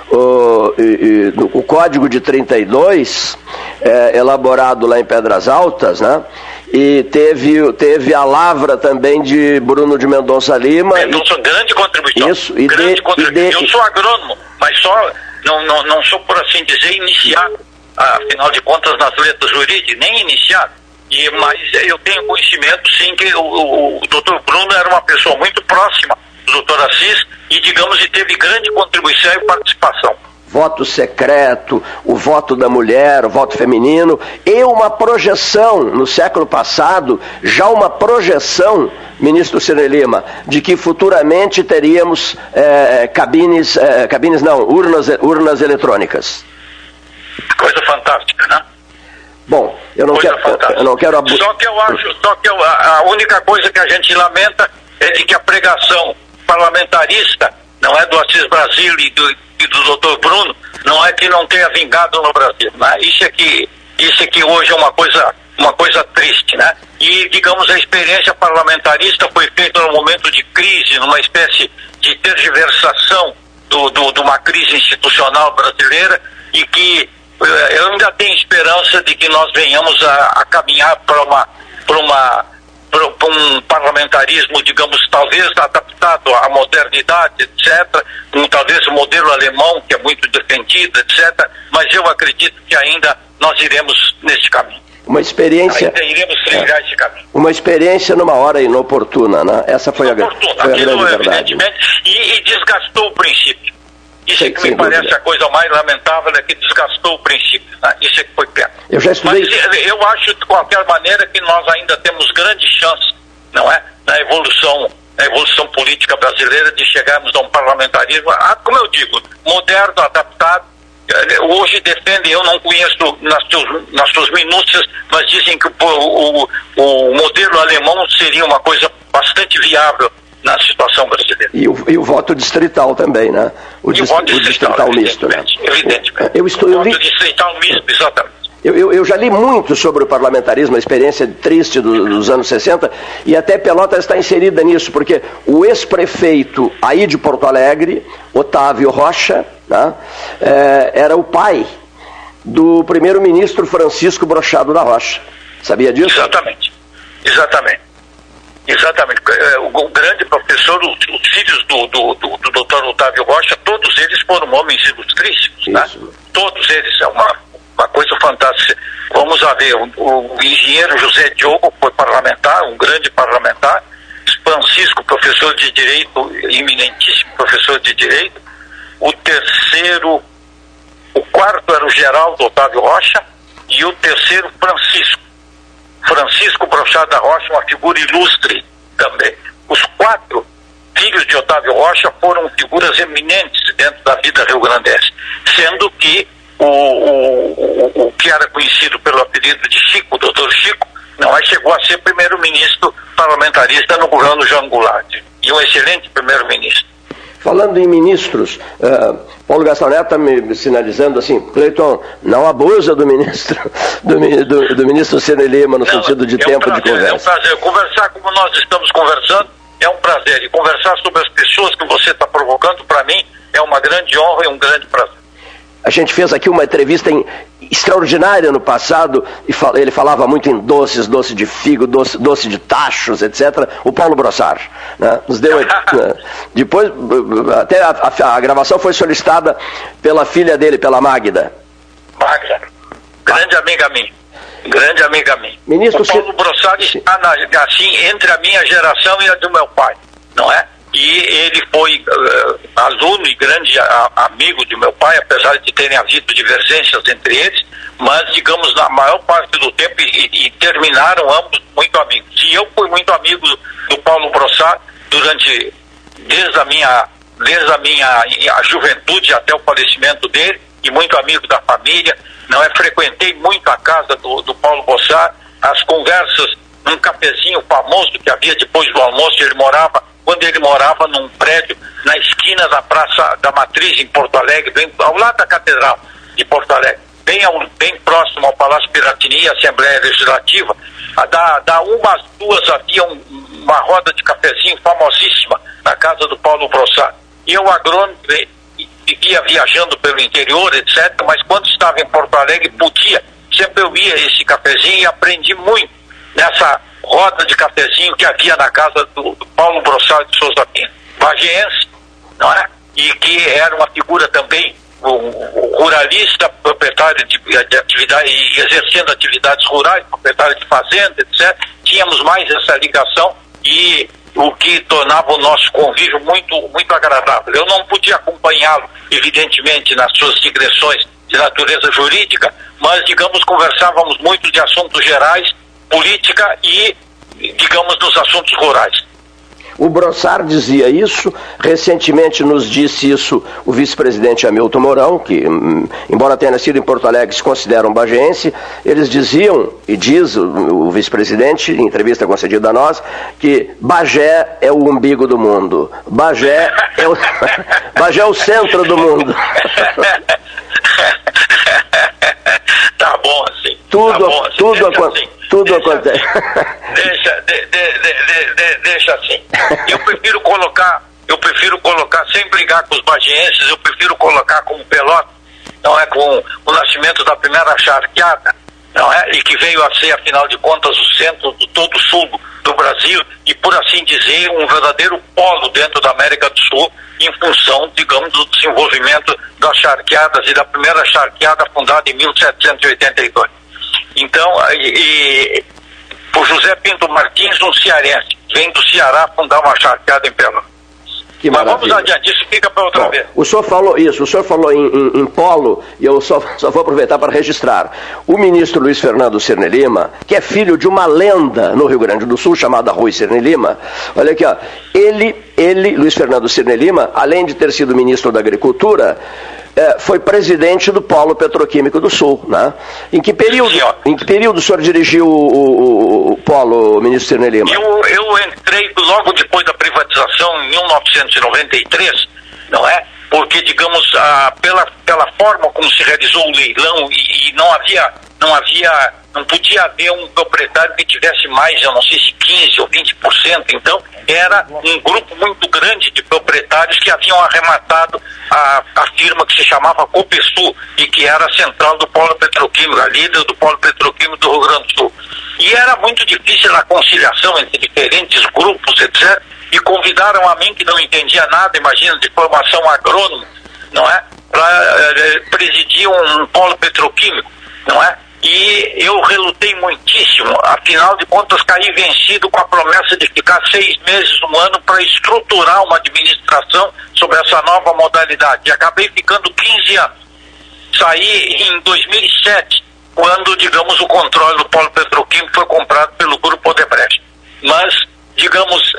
O, e, e, o Código de 32, é, elaborado lá em Pedras Altas, né? E teve, teve a lavra também de Bruno de Mendonça Lima. Mendonça, e, grande contribuição. Isso, e grande de, contribuição. De, eu sou agrônomo, mas só não, não, não sou, por assim dizer, iniciado, afinal de contas, nas letras jurídicas, nem iniciado. E, mas eu tenho conhecimento, sim, que o, o, o doutor Bruno era uma pessoa muito próxima do doutor Assis e, digamos, e teve grande contribuição e participação voto secreto, o voto da mulher, o voto feminino, e uma projeção no século passado, já uma projeção, ministro Cine Lima, de que futuramente teríamos é, cabines, é, cabines não, urnas, urnas eletrônicas. Coisa fantástica, né? Bom, eu não coisa quero, eu não quero. Só que eu acho, só que eu, a única coisa que a gente lamenta é de que a pregação parlamentarista não é do Assis Brasil e do, e do doutor Bruno, não é que não tenha vingado no Brasil. Né? Isso, é que, isso é que hoje é uma coisa, uma coisa triste. Né? E, digamos, a experiência parlamentarista foi feita num momento de crise, numa espécie de tergiversação do, do, de uma crise institucional brasileira e que eu ainda tenho esperança de que nós venhamos a, a caminhar para uma, para uma para um parlamentarismo, digamos, talvez adaptado à modernidade, etc., um, talvez o modelo alemão, que é muito defendido, etc., mas eu acredito que ainda nós iremos nesse caminho. Uma experiência. Ainda iremos trilhar é, esse caminho. Uma experiência numa hora inoportuna, né? Essa foi inoportuna, a, foi a grande verdade. E, e desgastou o princípio. Isso é que me parece dúvida. a coisa mais lamentável, é que desgastou o princípio. Né? Isso é que foi pena. Eu já estudei... Mas eu acho, de qualquer maneira, que nós ainda temos grande chance, não é? Na evolução, na evolução política brasileira de chegarmos a um parlamentarismo, ah, como eu digo, moderno, adaptado. Eh, hoje defendem, eu não conheço nas, teus, nas suas minúcias, mas dizem que o, o, o modelo alemão seria uma coisa bastante viável na situação brasileira. E o, e o voto distrital também, né? O, e dist, o voto distrital, o distrital misto, né? Evidentemente. Eu estou, eu o voto distrital misto, exatamente. Eu, eu, eu, já li muito sobre o parlamentarismo, a experiência triste do, dos anos 60, e até Pelotas está inserida nisso, porque o ex-prefeito aí de Porto Alegre, Otávio Rocha, né, é, era o pai do primeiro-ministro Francisco Brochado da Rocha. Sabia disso? Exatamente. Exatamente. Exatamente. É, o, grande professor, os, os filhos do, do, do, do doutor Otávio Rocha, todos eles foram homens ilustríssimos, né? Todos eles. É uma, uma coisa fantástica. Vamos a ver, o, o engenheiro José Diogo foi parlamentar, um grande parlamentar. Francisco, professor de Direito, eminentíssimo professor de Direito. O terceiro, o quarto era o Geraldo Otávio Rocha. E o terceiro, Francisco. Francisco Brochado da Rocha, uma figura ilustre também. Os quatro filhos de Otávio Rocha foram figuras eminentes dentro da vida rio-grandense, sendo que o, o, o, que era conhecido pelo apelido de Chico, doutor Chico, não é, chegou a ser primeiro-ministro parlamentarista no governo João Goulart, e um excelente primeiro-ministro. Falando em ministros, uh, Paulo Gastão Neto está me sinalizando assim, Cleiton, não abusa do ministro, do, do, do ministro Cine Lima no não, sentido de é tempo um prazer, de conversa. É um prazer. Conversar como nós estamos conversando é um prazer. E conversar sobre as pessoas que você está provocando, para mim, é uma grande honra e um grande prazer. A gente fez aqui uma entrevista em, extraordinária no passado, e ele falava muito em doces, doce de figo, doce, doce de tachos, etc. O Paulo Brossard. Né? Nos deu. né? Depois, até a, a, a, gravação foi solicitada pela filha dele, pela Magda. Magda, grande amiga minha. Grande amiga minha. Ministro, o Paulo se... Brossard está na, assim entre a minha geração e a do meu pai, não é? E ele foi uh, aluno e grande a, amigo de meu pai, apesar de terem havido divergências entre eles, mas digamos na maior parte do tempo e, e terminaram ambos muito amigos. E eu fui muito amigo do, Paulo Brossard durante desde a minha desde a minha a juventude até o falecimento dele e muito amigo da família. Não é frequentei muito a casa do, do Paulo Brossard, as conversas num cafezinho famoso que havia depois do almoço, ele morava quando ele morava num prédio na esquina da Praça da Matriz, em Porto Alegre, bem, ao lado da Catedral de Porto Alegre, bem, ao, bem próximo ao Palácio Piratini, Assembleia Legislativa. Da, da umas duas havia um, uma roda de cafezinho famosíssima na casa do Paulo Brossard. E eu, agrônomo, vivia viajando pelo interior, etc., mas quando estava em Porto Alegre, podia. Sempre eu ia esse cafezinho e aprendi muito nessa roda de cafezinho que havia na casa do, do Paulo Brossal de Souza Pinto, vagiense, não é? E que era uma figura também um, ruralista, proprietário de, de atividade e exercendo atividades rurais, proprietário de fazenda, etc. Tínhamos mais essa ligação e o que tornava o nosso convívio muito, muito agradável. Eu não podia acompanhá-lo, evidentemente, nas suas digressões de natureza jurídica, mas, digamos, conversávamos muito de assuntos gerais política e, digamos, nos assuntos rurais. O Brossard dizia isso, recentemente nos disse isso o vice-presidente Hamilton Mourão, que, hum, embora tenha nascido em Porto Alegre, se considera um bagense, eles diziam, e diz o, vice-presidente, em entrevista concedida a nós, que Bagé é o umbigo do mundo, Bagé é o, Bagé é o centro do mundo. tá bom. Tudo, tá bom, assim, tudo, assim. Tudo deixa, acontece. Deixa, de, de, de, deixa assim. Eu prefiro colocar, eu prefiro colocar, sem brigar com os bagienses, eu prefiro colocar como pelota, não é, com o nascimento da primeira charqueada, não é, e que veio a ser, afinal de contas, o centro do todo o sul do Brasil e, por assim dizer, um verdadeiro polo dentro da América do Sul em função, digamos, do desenvolvimento das charqueadas e da primeira charqueada fundada em 1782. Então, e, o José Pinto Martins, um cearense, vem do Ceará fundar uma charqueada em Pelotas. Que Mas vamos adiante, isso fica para outra Bom, vez. O senhor falou isso, o senhor falou em, em, em polo, e eu só, só, vou aproveitar para registrar. O ministro Luiz Fernando Cirne Lima, que é filho de uma lenda no Rio Grande do Sul, chamada Rui Cirne Lima, olha aqui, ó, ele, ele, Luiz Fernando Cirne Lima, além de ter sido ministro da Agricultura, é, foi presidente do Polo Petroquímico do Sul. Né? Em, que período, em que período o senhor dirigiu o, o, o Polo, ministro Cirne Lima? Eu, eu entrei logo depois da privatização, em 1993, não é? Porque, digamos, a, pela, pela forma como se realizou o leilão e, e não havia, não havia não podia haver um proprietário que tivesse mais, eu não sei se 15% ou 20%. Então, era um grupo muito grande de proprietários que haviam arrematado a, a firma que se chamava Copesul e que era a central do polo petroquímico, a líder do polo petroquímico do Rio Grande do Sul. E era muito difícil a conciliação entre diferentes grupos, etc. E convidaram a mim, que não entendia nada, imagina, de formação agrônoma, não é? Para eh, presidir um polo petroquímico, não é? E eu relutei muitíssimo, afinal de contas caí vencido com a promessa de ficar seis meses, um ano, para estruturar uma administração sobre essa nova modalidade. E acabei ficando 15 anos. Saí em 2007, quando, digamos, o controle do polo petroquímico foi comprado pelo Grupo Odebrecht. Mas, digamos,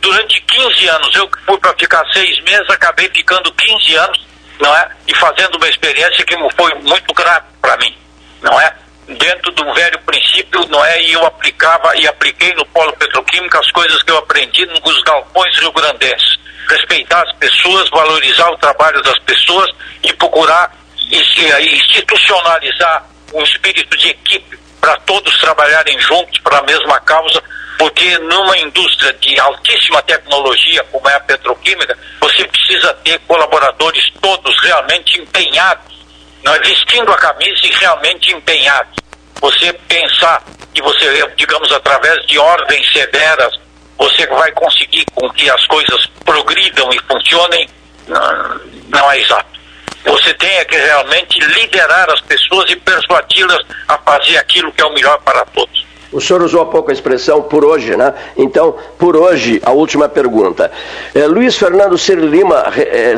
durante 15 anos, eu fui para ficar seis meses, acabei ficando 15 anos, não é? E fazendo uma experiência que foi muito grata para mim, não é? Dentro de um velho princípio, não é? E eu aplicava e apliquei no polo petroquímico as coisas que eu aprendi nos galpões rio-grandenses. Respeitar as pessoas, valorizar o trabalho das pessoas e procurar institucionalizar um espírito de equipe para todos trabalharem juntos para a mesma causa, porque numa indústria de altíssima tecnologia como é a petroquímica, você precisa ter colaboradores todos realmente empenhados, não é? vestindo a camisa e realmente empenhados. Você pensar que você, digamos, através de ordens severas, você vai conseguir com que as coisas progridam e funcionem, não, não é exato. Você tem é que realmente liderar as pessoas e persuadi-las a fazer aquilo que é o melhor para todos. O senhor usou há pouco a expressão por hoje, né? Então, por hoje, a última pergunta. É, Luiz Fernando Ciro Lima é,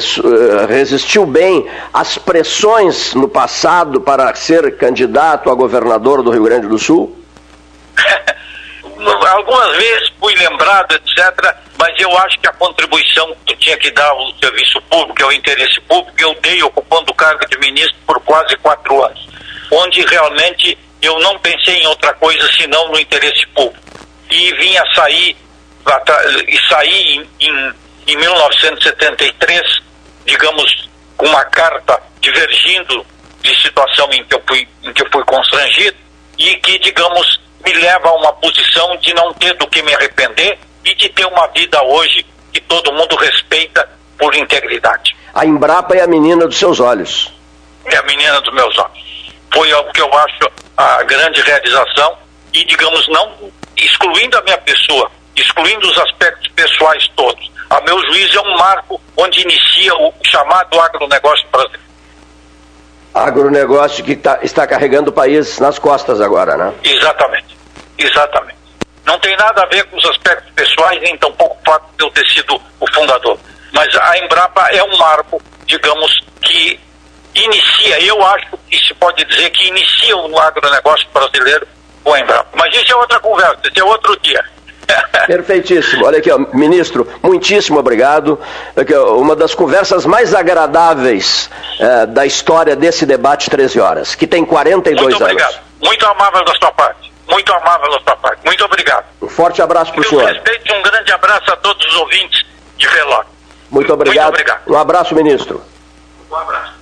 resistiu bem às pressões no passado para ser candidato a governador do Rio Grande do Sul? algumas vezes fui lembrado, etc., mas eu acho que a contribuição que tinha que dar ao serviço público, ao interesse público, eu dei ocupando o cargo de ministro por quase quatro anos, onde realmente eu não pensei em outra coisa senão no interesse público. E vinha sair, e sair em, em, em 1973, digamos, com uma carta divergindo de situação em que eu fui, em que eu fui constrangido, e que, digamos, me leva a uma posição de não ter do que me arrepender e de ter uma vida hoje que todo mundo respeita por integridade. A Embrapa é a menina dos seus olhos. É a menina dos meus olhos. Foi o que eu acho a grande realização e, digamos, não excluindo a minha pessoa, excluindo os aspectos pessoais todos. A meu juízo é um marco onde inicia o chamado agronegócio brasileiro agronegócio que tá, está carregando o país nas costas agora, né? Exatamente, exatamente. Não tem nada a ver com os aspectos pessoais, nem tampouco o fato de eu ter sido o fundador. Mas a Embrapa é um marco, digamos, que inicia, eu acho que se pode dizer que inicia o agronegócio brasileiro com a Embrapa. Mas isso é outra conversa, isso é outro dia. Perfeitíssimo. Olha aqui, ó, ministro, muitíssimo obrigado. Aqui, ó, uma das conversas mais agradáveis é, da história desse debate 13 horas, que tem 42 Muito anos. Muito obrigado. Muito amável da sua parte. Muito amável da sua parte. Muito obrigado. Um forte abraço para o senhor. respeito um grande abraço a todos os ouvintes de Veló. Muito obrigado. Muito obrigado. Um abraço, ministro. Um abraço.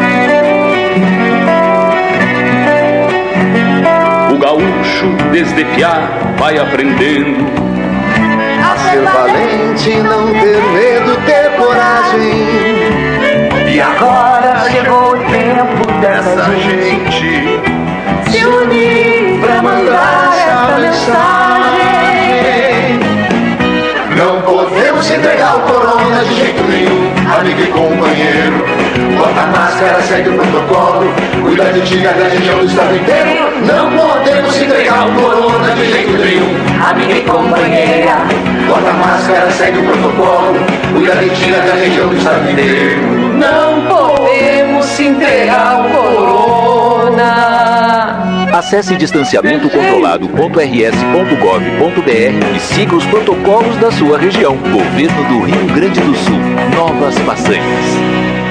Gaúcho desde piá vai aprendendo a ser valente, não ter medo, ter coragem. E agora chegou podemos entregar corona de jeito nenhum, amigo e companheiro. Bota a máscara, segue o protocolo. Cuida de ti, da região do estado inteiro. Não podemos entregar o corona de jeito nenhum. Amiga e companheira. Bota a máscara, segue o protocolo. Cuida de ti, da região do estado inteiro. Não podemos entregar o corona. Acesse distanciamentocontrolado.rs.gov.br e siga os protocolos da sua região. Governo do Rio Grande do Sul. Novas façanhas.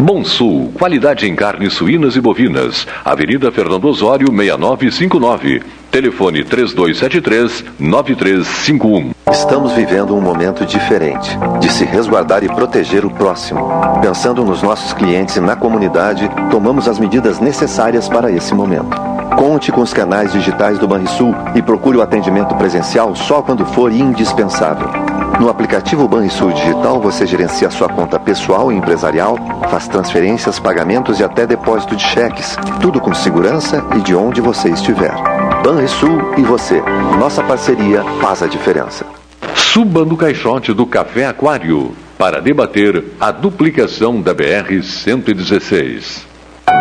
Bom Sul, qualidade em carnes suínas e bovinas. Avenida Fernando Osório, 6959. Telefone 3273-9351. Estamos vivendo um momento diferente de se resguardar e proteger o próximo. Pensando nos nossos clientes e na comunidade, tomamos as medidas necessárias para esse momento. Conte com os canais digitais do Banrisul e procure o atendimento presencial só quando for indispensável. No aplicativo Banrisul Digital, você gerencia sua conta pessoal e empresarial, faz transferências, pagamentos e até depósito de cheques. Tudo com segurança e de onde você estiver. Banrisul e você. Nossa parceria faz a diferença. Suba no caixote do Café Aquário para debater a duplicação da BR-116.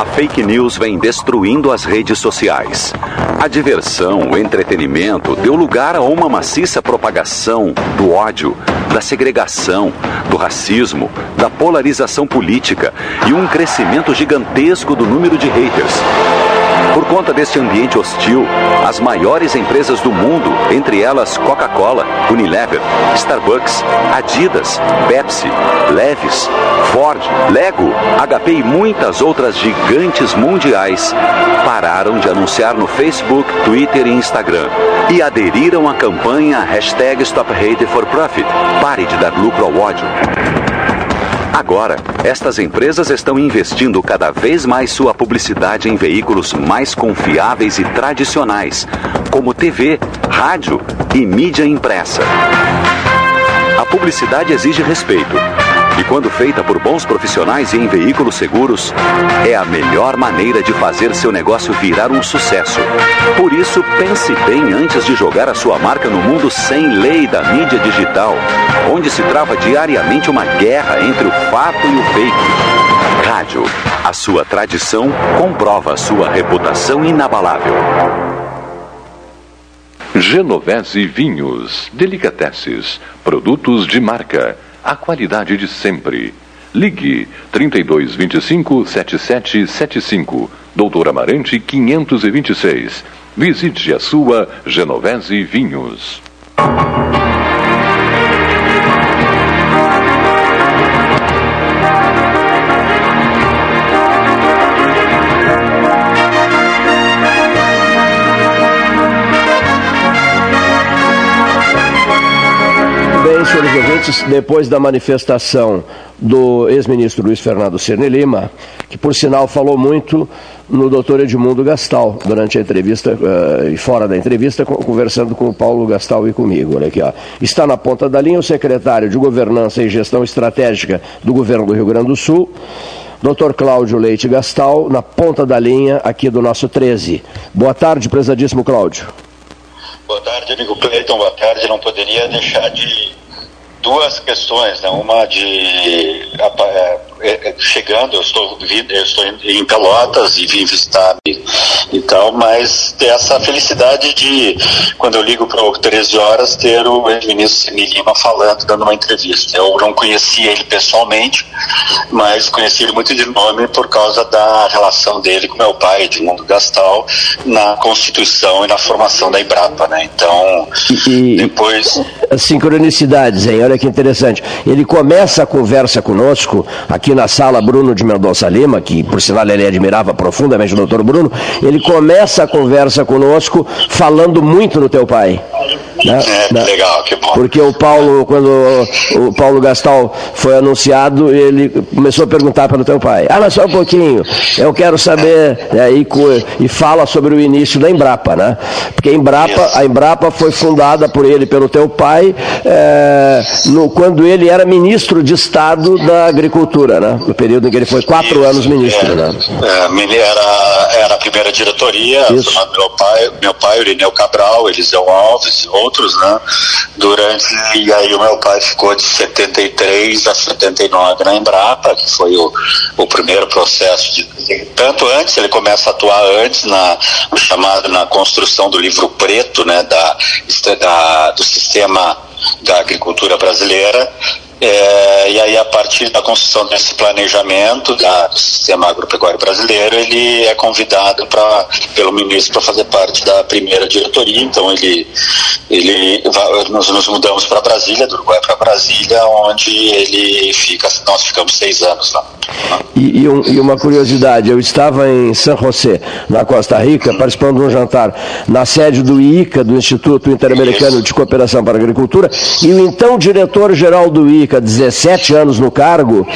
A fake news vem destruindo as redes sociais. A diversão, o entretenimento deu lugar a uma maciça propagação do ódio, da segregação, do racismo, da polarização política e um crescimento gigantesco do número de haters. Por conta deste ambiente hostil, as maiores empresas do mundo, entre elas Coca-Cola, Unilever, Starbucks, Adidas, Pepsi, Levis, Ford, Lego, HP e muitas outras gigantes mundiais, pararam de anunciar no Facebook, Twitter e Instagram e aderiram à campanha hashtag Stop Hate for Profit. Pare de dar lucro ao ódio. Agora, estas empresas estão investindo cada vez mais sua publicidade em veículos mais confiáveis e tradicionais, como TV, rádio e mídia impressa. A publicidade exige respeito. E quando feita por bons profissionais e em veículos seguros, é a melhor maneira de fazer seu negócio virar um sucesso. Por isso, pense bem antes de jogar a sua marca no mundo sem lei da mídia digital, onde se trava diariamente uma guerra entre o fato e o fake. Rádio, a sua tradição comprova sua reputação inabalável. Genovese Vinhos, Delicateces, produtos de marca, a qualidade de sempre. Ligue 3225 7775, Doutor Amarante 526. Visite a sua Genovese Vinhos. Ouvintes, depois da manifestação do ex-ministro Luiz Fernando Cirne Lima, que por sinal falou muito no doutor Edmundo Gastal, durante a entrevista uh, e fora da entrevista, conversando com o Paulo Gastal e comigo. Olha aqui, ó. Está na ponta da linha o secretário de Governança e Gestão Estratégica do Governo do Rio Grande do Sul, Dr. Cláudio Leite Gastal, na ponta da linha aqui do nosso 13. Boa tarde, prezadíssimo Cláudio. Boa tarde, amigo Cleiton. Boa tarde. Não poderia deixar de duas questões, né? Uma de é, chegando, eu estou, eu estou em Pelotas e vim visitar e tal, mas ter essa felicidade de, quando eu ligo para o 13 horas, ter o ex-ministro Semi Lima falando, dando uma entrevista. Eu não conhecia ele pessoalmente, mas conheci ele muito de nome por causa da relação dele com meu pai, Edmundo Gastal, na constituição e na formação da Embrapa, né? Então, e, depois... As sincronicidades, hein? Olha que interessante. Ele começa a conversa conosco aqui na sala Bruno de Mendonça Lima, que por sinal ele admirava profundamente o doutor Bruno, ele começa a conversa conosco falando muito no teu pai. Né? É, Né? legal, que bom. Porque o Paulo, quando o Paulo Gastal foi anunciado, ele começou a perguntar pelo teu pai. Ah, mas só um pouquinho, eu quero saber, né, e, e fala sobre o início da Embrapa, né? Porque a Embrapa, a Embrapa foi fundada por ele, pelo teu pai, é, no- quando ele era ministro de Estado da Agricultura, né? No período em que ele foi quatro anos ministro, né? É, era, era a primeira diretoria, Isso. meu pai, meu pai, o Irineu Cabral, Eliseu Alves outros, né? Durante, e aí o meu pai ficou de 73 a 79 na Embrapa, que foi o, o primeiro processo de. Tanto antes, ele começa a atuar antes na chamado na construção do livro preto, né? Da, da, do sistema da agricultura brasileira. É, e aí, a partir da construção desse planejamento da, do sistema agropecuário brasileiro, ele é convidado pra, pelo ministro para fazer parte da primeira diretoria. Então, ele, ele nós nos mudamos para Brasília, do Uruguai para Brasília, onde ele fica. Nós ficamos seis anos lá. E, e um- e uma curiosidade, eu estava em San José, na Costa Rica, participando de um jantar na sede do IICA, do Instituto Interamericano de Cooperação para Agricultura, e o então diretor-geral do IICA, 17 anos no cargo,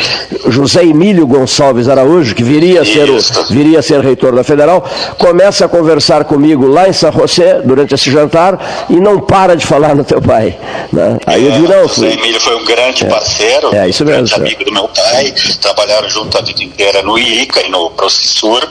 José Emílio Gonçalves Araújo, que viria a ser, o, viria a ser reitor da Federal, começa a conversar comigo lá em San José, durante esse jantar, e não para de falar no teu pai. né? Aí eu digo, não, José Emílio foi um grande parceiro, É, isso um mesmo, grande amigo do meu pai, trabalharam junto a vida inteira no IICA e no Processur,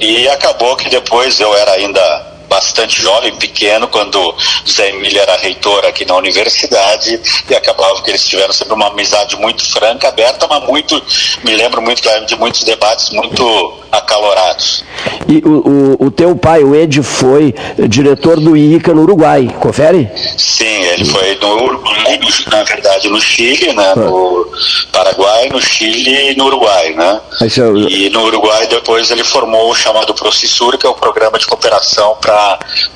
e acabou que depois eu era ainda bastante jovem, pequeno, quando José Emílio era reitor aqui na universidade, e acabava que eles tiveram sempre uma amizade muito franca, aberta, mas muito, me lembro muito de muitos debates muito acalorados. E o, o, o teu pai, o Ed, foi diretor do IICA no Uruguai, confere? Sim, ele foi no Uruguai, na verdade no Chile, né, no Paraguai, no Chile e no Uruguai, né? É o- E no Uruguai depois ele formou o chamado Processur, que é o programa de cooperação para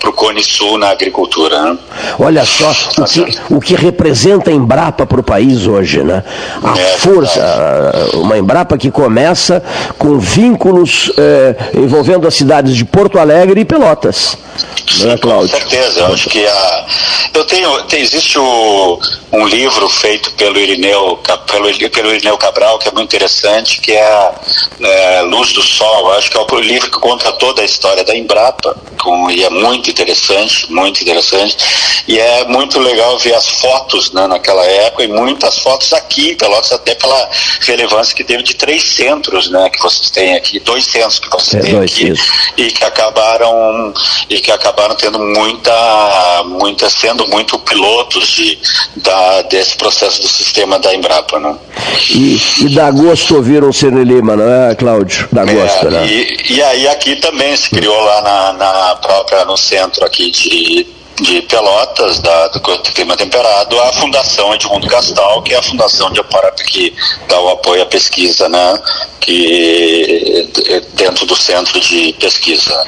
o Cone Sul na agricultura. Né? Olha só o que, o que representa a Embrapa para o país hoje, né? A É, força, a- uma Embrapa que começa com vínculos eh, envolvendo as cidades de Porto Alegre e Pelotas. Com certeza, eu acho que a. Eu tenho. Tem, existe o, um livro feito pelo Irineu, pelo, pelo Irineu Cabral, que é muito interessante, que é, é, Luz do Sol. Eu acho que é o livro que conta toda a história da Embrapa, com, e é muito interessante, muito interessante. E é muito legal ver as fotos né, naquela época, e muitas fotos aqui em Pelotas, até pela relevância que teve de três centros né, que vocês têm aqui, dois centros que vocês É, têm dois, aqui isso. e que acabaram e que acabaram tendo muita muita sendo muito pilotos de, da, desse processo do sistema da Embrapa, né? E, e dá gosto ouvir um Cine Lima, é, Cláudio? Dá gosto, É, né? e, e aí aqui também se criou lá na, na própria no centro aqui de de Pelotas, da, do clima temperado, a Fundação Edmundo Castal, que é a fundação de amparo que dá o apoio à pesquisa, né? Que é dentro do centro de pesquisa.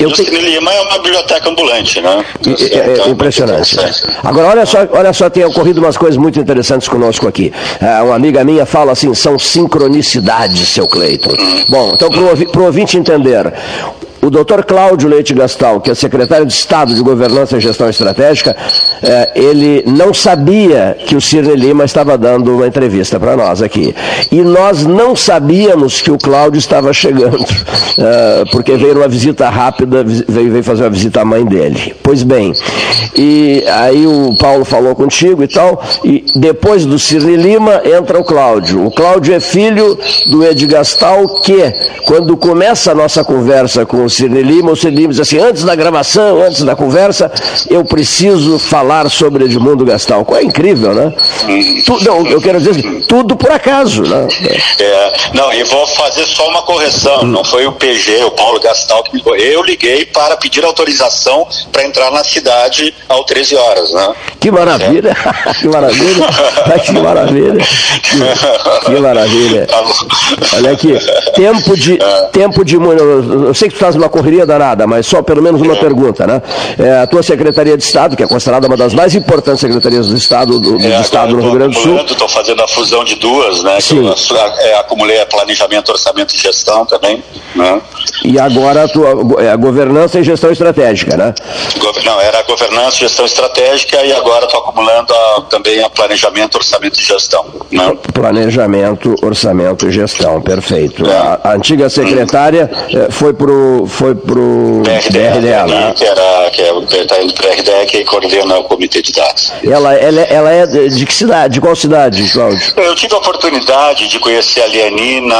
Eu e Cine Lima é uma biblioteca ambulante, né? É, é, Então, é impressionante. interessante. Agora, olha só, olha só, tem ocorrido umas coisas muito interessantes conosco aqui. Ah, uma amiga minha fala assim, são sincronicidades, seu Cleiton. Bom, então, para o ouvinte entender, o doutor Cláudio Leite Gastal, que é secretário de Estado de Governança e Gestão Estratégica, eh, ele não sabia que o Cirne Lima estava dando uma entrevista para nós aqui. E nós não sabíamos que o Cláudio estava chegando, eh, porque veio uma visita rápida, veio fazer uma visita à mãe dele. Pois bem, e aí o Paulo falou contigo e tal, e depois do Cirne Lima entra o Cláudio. O Cláudio é filho do Ed Gastal, que quando começa a nossa conversa com o Cirne Lima, o Cirne Lima diz assim, antes da gravação, antes da conversa, eu preciso falar sobre Edmundo Gastal. É incrível, né? Tu- não, eu quero dizer assim, tudo por acaso, né? É, não, e vou fazer só uma correção. Não foi o PG, o Paulo Gastal que me ligou. Eu liguei para pedir autorização para entrar na cidade às 13 horas, né? Que maravilha, que maravilha, que maravilha, que, que maravilha. Tá. Olha aqui, tempo de, tempo de, eu sei que tu estás uma correria danada, mas só pelo menos uma pergunta, né? É, a tua Secretaria de Estado, que é considerada uma das mais importantes secretarias do Estado do, do É, Estado no Rio Grande do Sul. Estou fazendo a fusão de duas, né? que Sim. eu ass- é, acumulei a planejamento, orçamento e gestão também. Né? E agora a tua é a governança e gestão estratégica, né? Não, era governança, gestão estratégica e agora estou acumulando a- também a planejamento, orçamento e gestão. Né? Planejamento, orçamento e gestão, perfeito. A, a antiga secretária eh, foi pro foi pro BRDE, né? que, era, que é, o- está indo para a RDE, que coordena o comitê de dados. Ela, ela, é- ela é de que cidade? De qual cidade, Cláudio? Eu tive a oportunidade de conhecer a Lianina,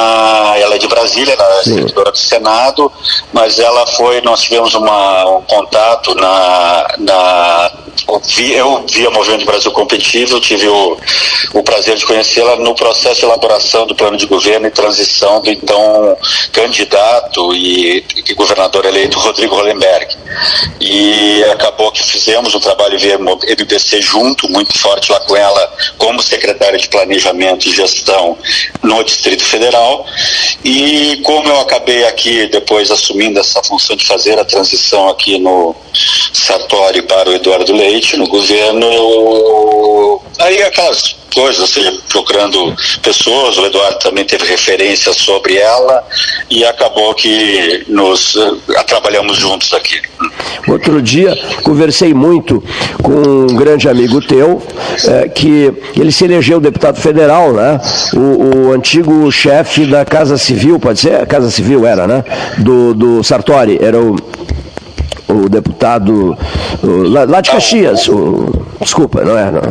ela é de Brasília, ela é servidora do Senado, mas ela foi, nós tivemos uma, um contato na, na eu vi- via Movimento Brasil Competitivo, tive o, o prazer de conhecê-la no processo de elaboração do plano de governo e transição do então candidato e, e governador eleito Rodrigo Hollenberg. E acabou que fizemos um trabalho via MBC junto, muito forte lá com ela, como secretária de Planejamento e Gestão no Distrito Federal. E como eu acabei aqui, depois assumindo essa função de fazer a transição aqui no Sartori para o Eduardo Leite, no governo, aí aquelas coisas, procurando pessoas, o Eduardo também teve referências sobre ela e acabou que nos eh, trabalhamos juntos aqui. Outro dia conversei muito com um grande amigo teu, eh, que ele se elegeu deputado federal, né? O, o antigo chefe da Casa Civil, pode ser? Casa Civil era, né? Do, do Sartori, era o, o deputado o- lá, lá de Caxias. O, desculpa, não é? Não.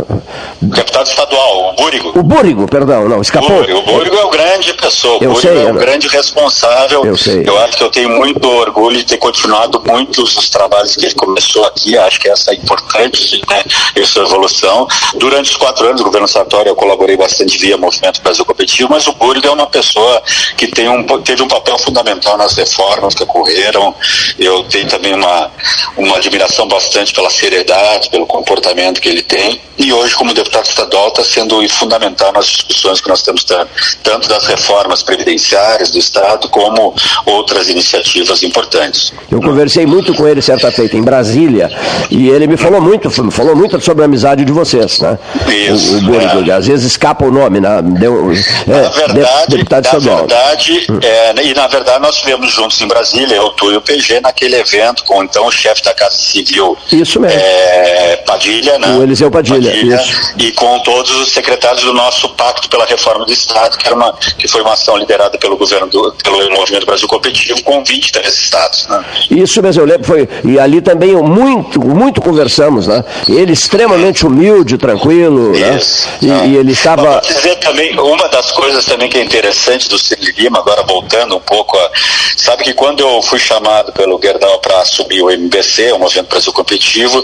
Deputado estadual, o Búrigo. O Búrigo, perdão, não, escapou. Búrigo. O Búrigo é o grande pessoa, o Eu Búrigo sei, é um não- grande responsável. Eu sei. Eu acho que eu tenho muito orgulho de ter continuado muitos dos trabalhos que ele começou aqui, acho que essa é importante, né, essa evolução. Durante os quatro anos do governo Sartori eu colaborei bastante via Movimento Brasil Competitivo, mas o Búrigo é uma pessoa que tem um, teve um papel fundamental nas reformas que ocorreram. Eu tenho também uma, uma admiração bastante pela seriedade, pelo comportamento que ele tem. E hoje, como deputado estadual, está sendo fundamental nas discussões que nós temos tan- tanto das reformas previdenciárias do Estado, como outras iniciativas importantes. Eu conversei muito com ele certa feita em Brasília e ele me falou muito, falou muito sobre a amizade de vocês, né? Isso, o, o é. às vezes escapa o nome, né? Deu, é, Na verdade, de- deputado na estadual. verdade é, e na verdade nós estivemos juntos em Brasília, eu, tu e o PG, naquele evento com então o chefe da Casa Civil, Isso mesmo. é, Padilha, né? O Eliseu Padilha, isso. e com todos os secretários do nosso Pacto pela Reforma do Estado, que, era uma, que foi uma ação liderada pelo governo do, pelo Movimento Brasil Competitivo, com 23 estados. Né? Isso mesmo, eu lembro, foi, e ali também muito, muito conversamos, né? Ele extremamente humilde, tranquilo, né? E, e ele estava... Vou dizer também, uma das coisas também que é interessante do Ciro Lima, agora voltando um pouco, a, sabe que quando eu fui chamado pelo Gerdau para assumir o MBC, o Movimento Brasil Competitivo,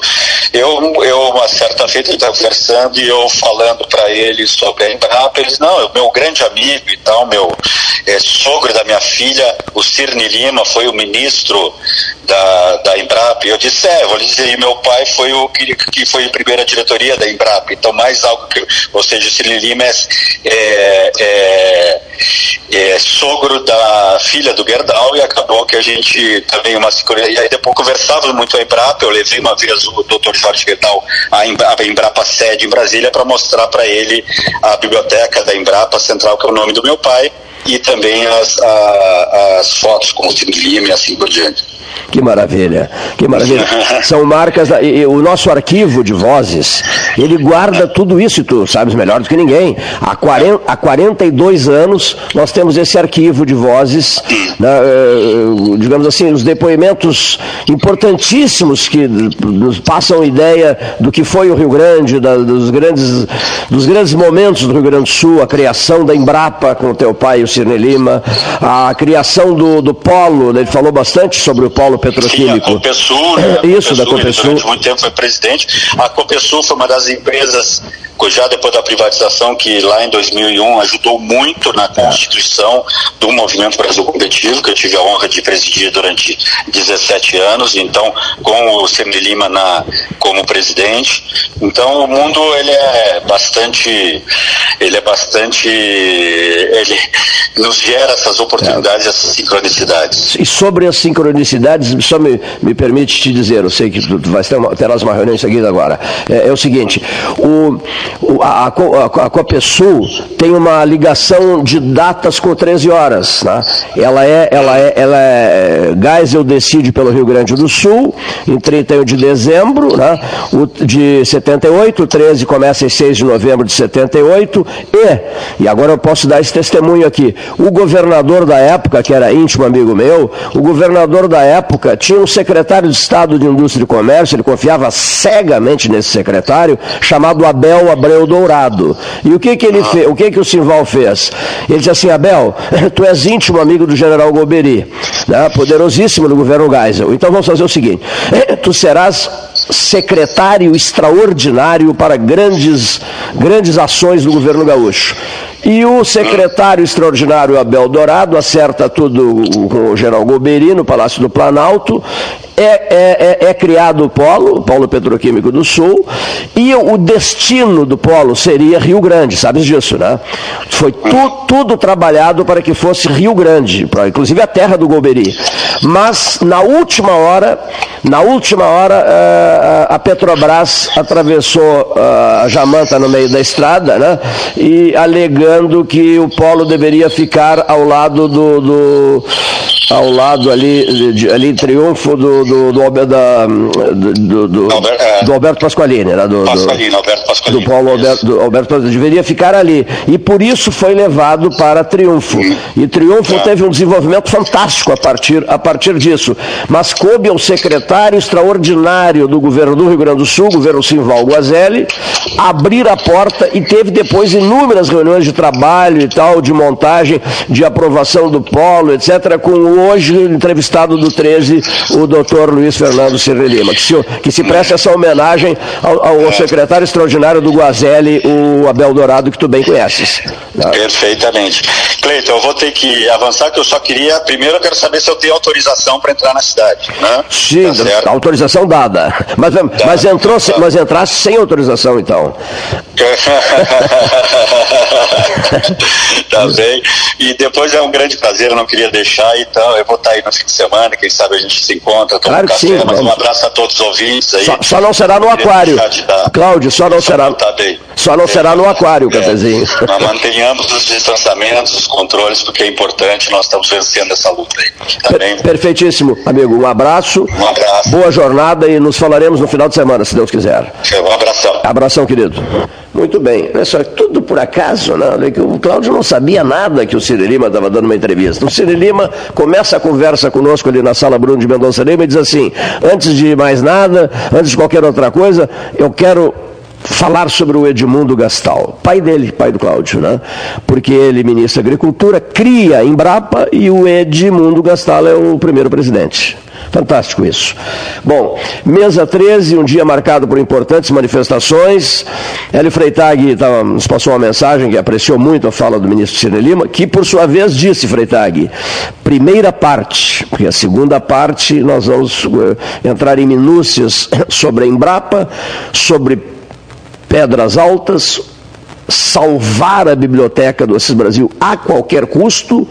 eu, eu uma certa feita, ele estava conversando e eu falando para ele sobre a Embrapa, eles, não, é o meu grande amigo e tal, meu é, sogro da minha filha, o Cirne Lima, foi o ministro da, da Embrapa, e eu disse, é, vou lhe dizer, e meu pai foi o que, que foi a primeira diretoria da Embrapa, então mais algo que, ou seja, o Cirne Lima é, é, é, é sogro da filha do Gerdau e acabou que a gente também uma e aí depois conversávamos muito a Embrapa, eu levei uma vez o Dr. Jorge Gerdau à Embrapa, Embrapa sede em Brasília para mostrar para ele a biblioteca da Embrapa Central, que é o nome do meu pai, e também as, a, as fotos com o Cine Lima e assim por diante. Que maravilha, que maravilha. São marcas, da, e, e o nosso arquivo de vozes, ele guarda tudo isso, e tu sabes melhor do que ninguém. Há, 40, há 42 anos nós temos esse arquivo de vozes, né, eh, digamos assim, os depoimentos importantíssimos que nos passam ideia do que foi o Rio Grande, da, dos, grandes, dos grandes momentos do Rio Grande do Sul, a criação da Embrapa com o teu pai, o Cirne Lima, a criação do, do Polo, né, ele falou bastante sobre o Polo petroquímico. Sim, a Copesul, né? Isso, da Copesul, ele Copesul. Durante muito tempo foi presidente. A Copesul foi uma das empresas, já depois da privatização, que lá em 2001 ajudou muito na constituição do Movimento Brasil Competitivo, que eu tive a honra de presidir durante 17 anos, então com o Semir Lima na, como presidente. Então o mundo ele é bastante, ele é bastante, ele nos gera essas oportunidades, essas sincronicidades. E sobre as sincronicidades, só me, me permite te dizer, eu sei que tu, tu vai ter uma, terás uma reunião em seguida agora. É, é o seguinte, o, a, a, a Copesul tem uma ligação de datas com 13 horas. Né? Ela é, ela é, ela é, Geisel decide pelo Rio Grande do Sul, em 31 de dezembro né? o, de 78, o 13 começa em 6 de novembro de 78, e, e agora eu posso dar esse testemunho aqui, o governador da época, que era íntimo amigo meu, o governador da época tinha um secretário de Estado de Indústria e Comércio, ele confiava cegamente nesse secretário, chamado Abel Abreu Dourado. E o que que ele fez, o que que o Simval fez? Ele disse assim, Abel, tu és íntimo amigo do general Goberi, né, poderosíssimo no governo Geisel. Então vamos fazer o seguinte, tu serás secretário extraordinário para grandes, grandes ações do governo gaúcho. E o secretário extraordinário Abel Dourado acerta tudo com o general Goberi no Palácio do Planalto. É, é- é- é criado o polo, o polo petroquímico do Sul, e o destino do polo seria Rio Grande, sabes disso, né? Foi tu- tudo trabalhado para que fosse Rio Grande, pra- inclusive a terra do Goberi. Mas na última hora, na última hora, eh, a Petrobras atravessou eh, a Jamanta no meio da estrada, né? E alegando que o polo deveria ficar ao lado do, do- ao lado ali, de- ali em Triunfo do, do, do, da- do, do- Albert- é. do Alberto Pasqualini, né? Do, Alberto Pasqualino. do Paulo Alberto, do Alberto Pasqualini, deveria ficar ali. E por isso foi levado para Triunfo. E Triunfo teve um desenvolvimento fantástico a partir, a partir disso. Mas coube ao secretário extraordinário do governo do Rio Grande do Sul, governo Simval Guazelli, abrir a porta e teve depois inúmeras reuniões de trabalho e tal, de montagem, de aprovação do polo, etc., com o hoje entrevistado do 13, o doutor Luiz Fernando Silva Lima, que se, que se presta essa homenagem ao, ao secretário extraordinário do Guazelli, o Abel Dourado, que tu bem conheces. né? Perfeitamente. Cleiton, eu vou ter que avançar, que eu só queria. Primeiro, eu quero saber se eu tenho autorização para entrar na cidade. Né? Sim, Tá autorização dada. Mas, mas, entrou, sem- mas entrasse sem autorização, então. tá bem. E depois é um grande prazer, eu não queria deixar, então eu vou estar aí no fim de semana, quem sabe a gente se encontra, toma Claro um café, sim, mas um abraço a todos os ouvintes aí. Só, só não será no aquário. Cláudio, só não será. Tá bem. Só não será no aquário o cafezinho. Nós mantenhamos os distanciamentos, os controles, porque é importante, nós estamos vencendo essa luta aí. Tá bem? Perfeitíssimo, amigo. Um abraço. Um abraço. Boa jornada e nos falaremos no final de semana, se Deus quiser. Um abração. Abração, querido. Muito bem. Olha só, tudo por acaso, né? O Cláudio não sabia nada que o Ciro Lima estava dando uma entrevista. O Ciro Lima começa a conversa conosco ali na sala Bruno de Mendonça Lima e diz assim: antes de mais nada, antes de qualquer outra coisa, eu quero falar sobre o Edmundo Gastal, pai dele, pai do Cláudio, né? Porque ele ministra Agricultura, cria Embrapa e o Edmundo Gastal é o primeiro presidente. Fantástico isso. Bom, mesa 13, um dia marcado por importantes manifestações. Hélio Freitag tava- nos passou uma mensagem que apreciou muito a fala do ministro Ciro Lima, que por sua vez disse, Freitag, primeira parte, porque a segunda parte nós vamos eh, entrar em minúcias sobre a Embrapa, sobre Pedras Altas, salvar a biblioteca do Assis Brasil a qualquer custo.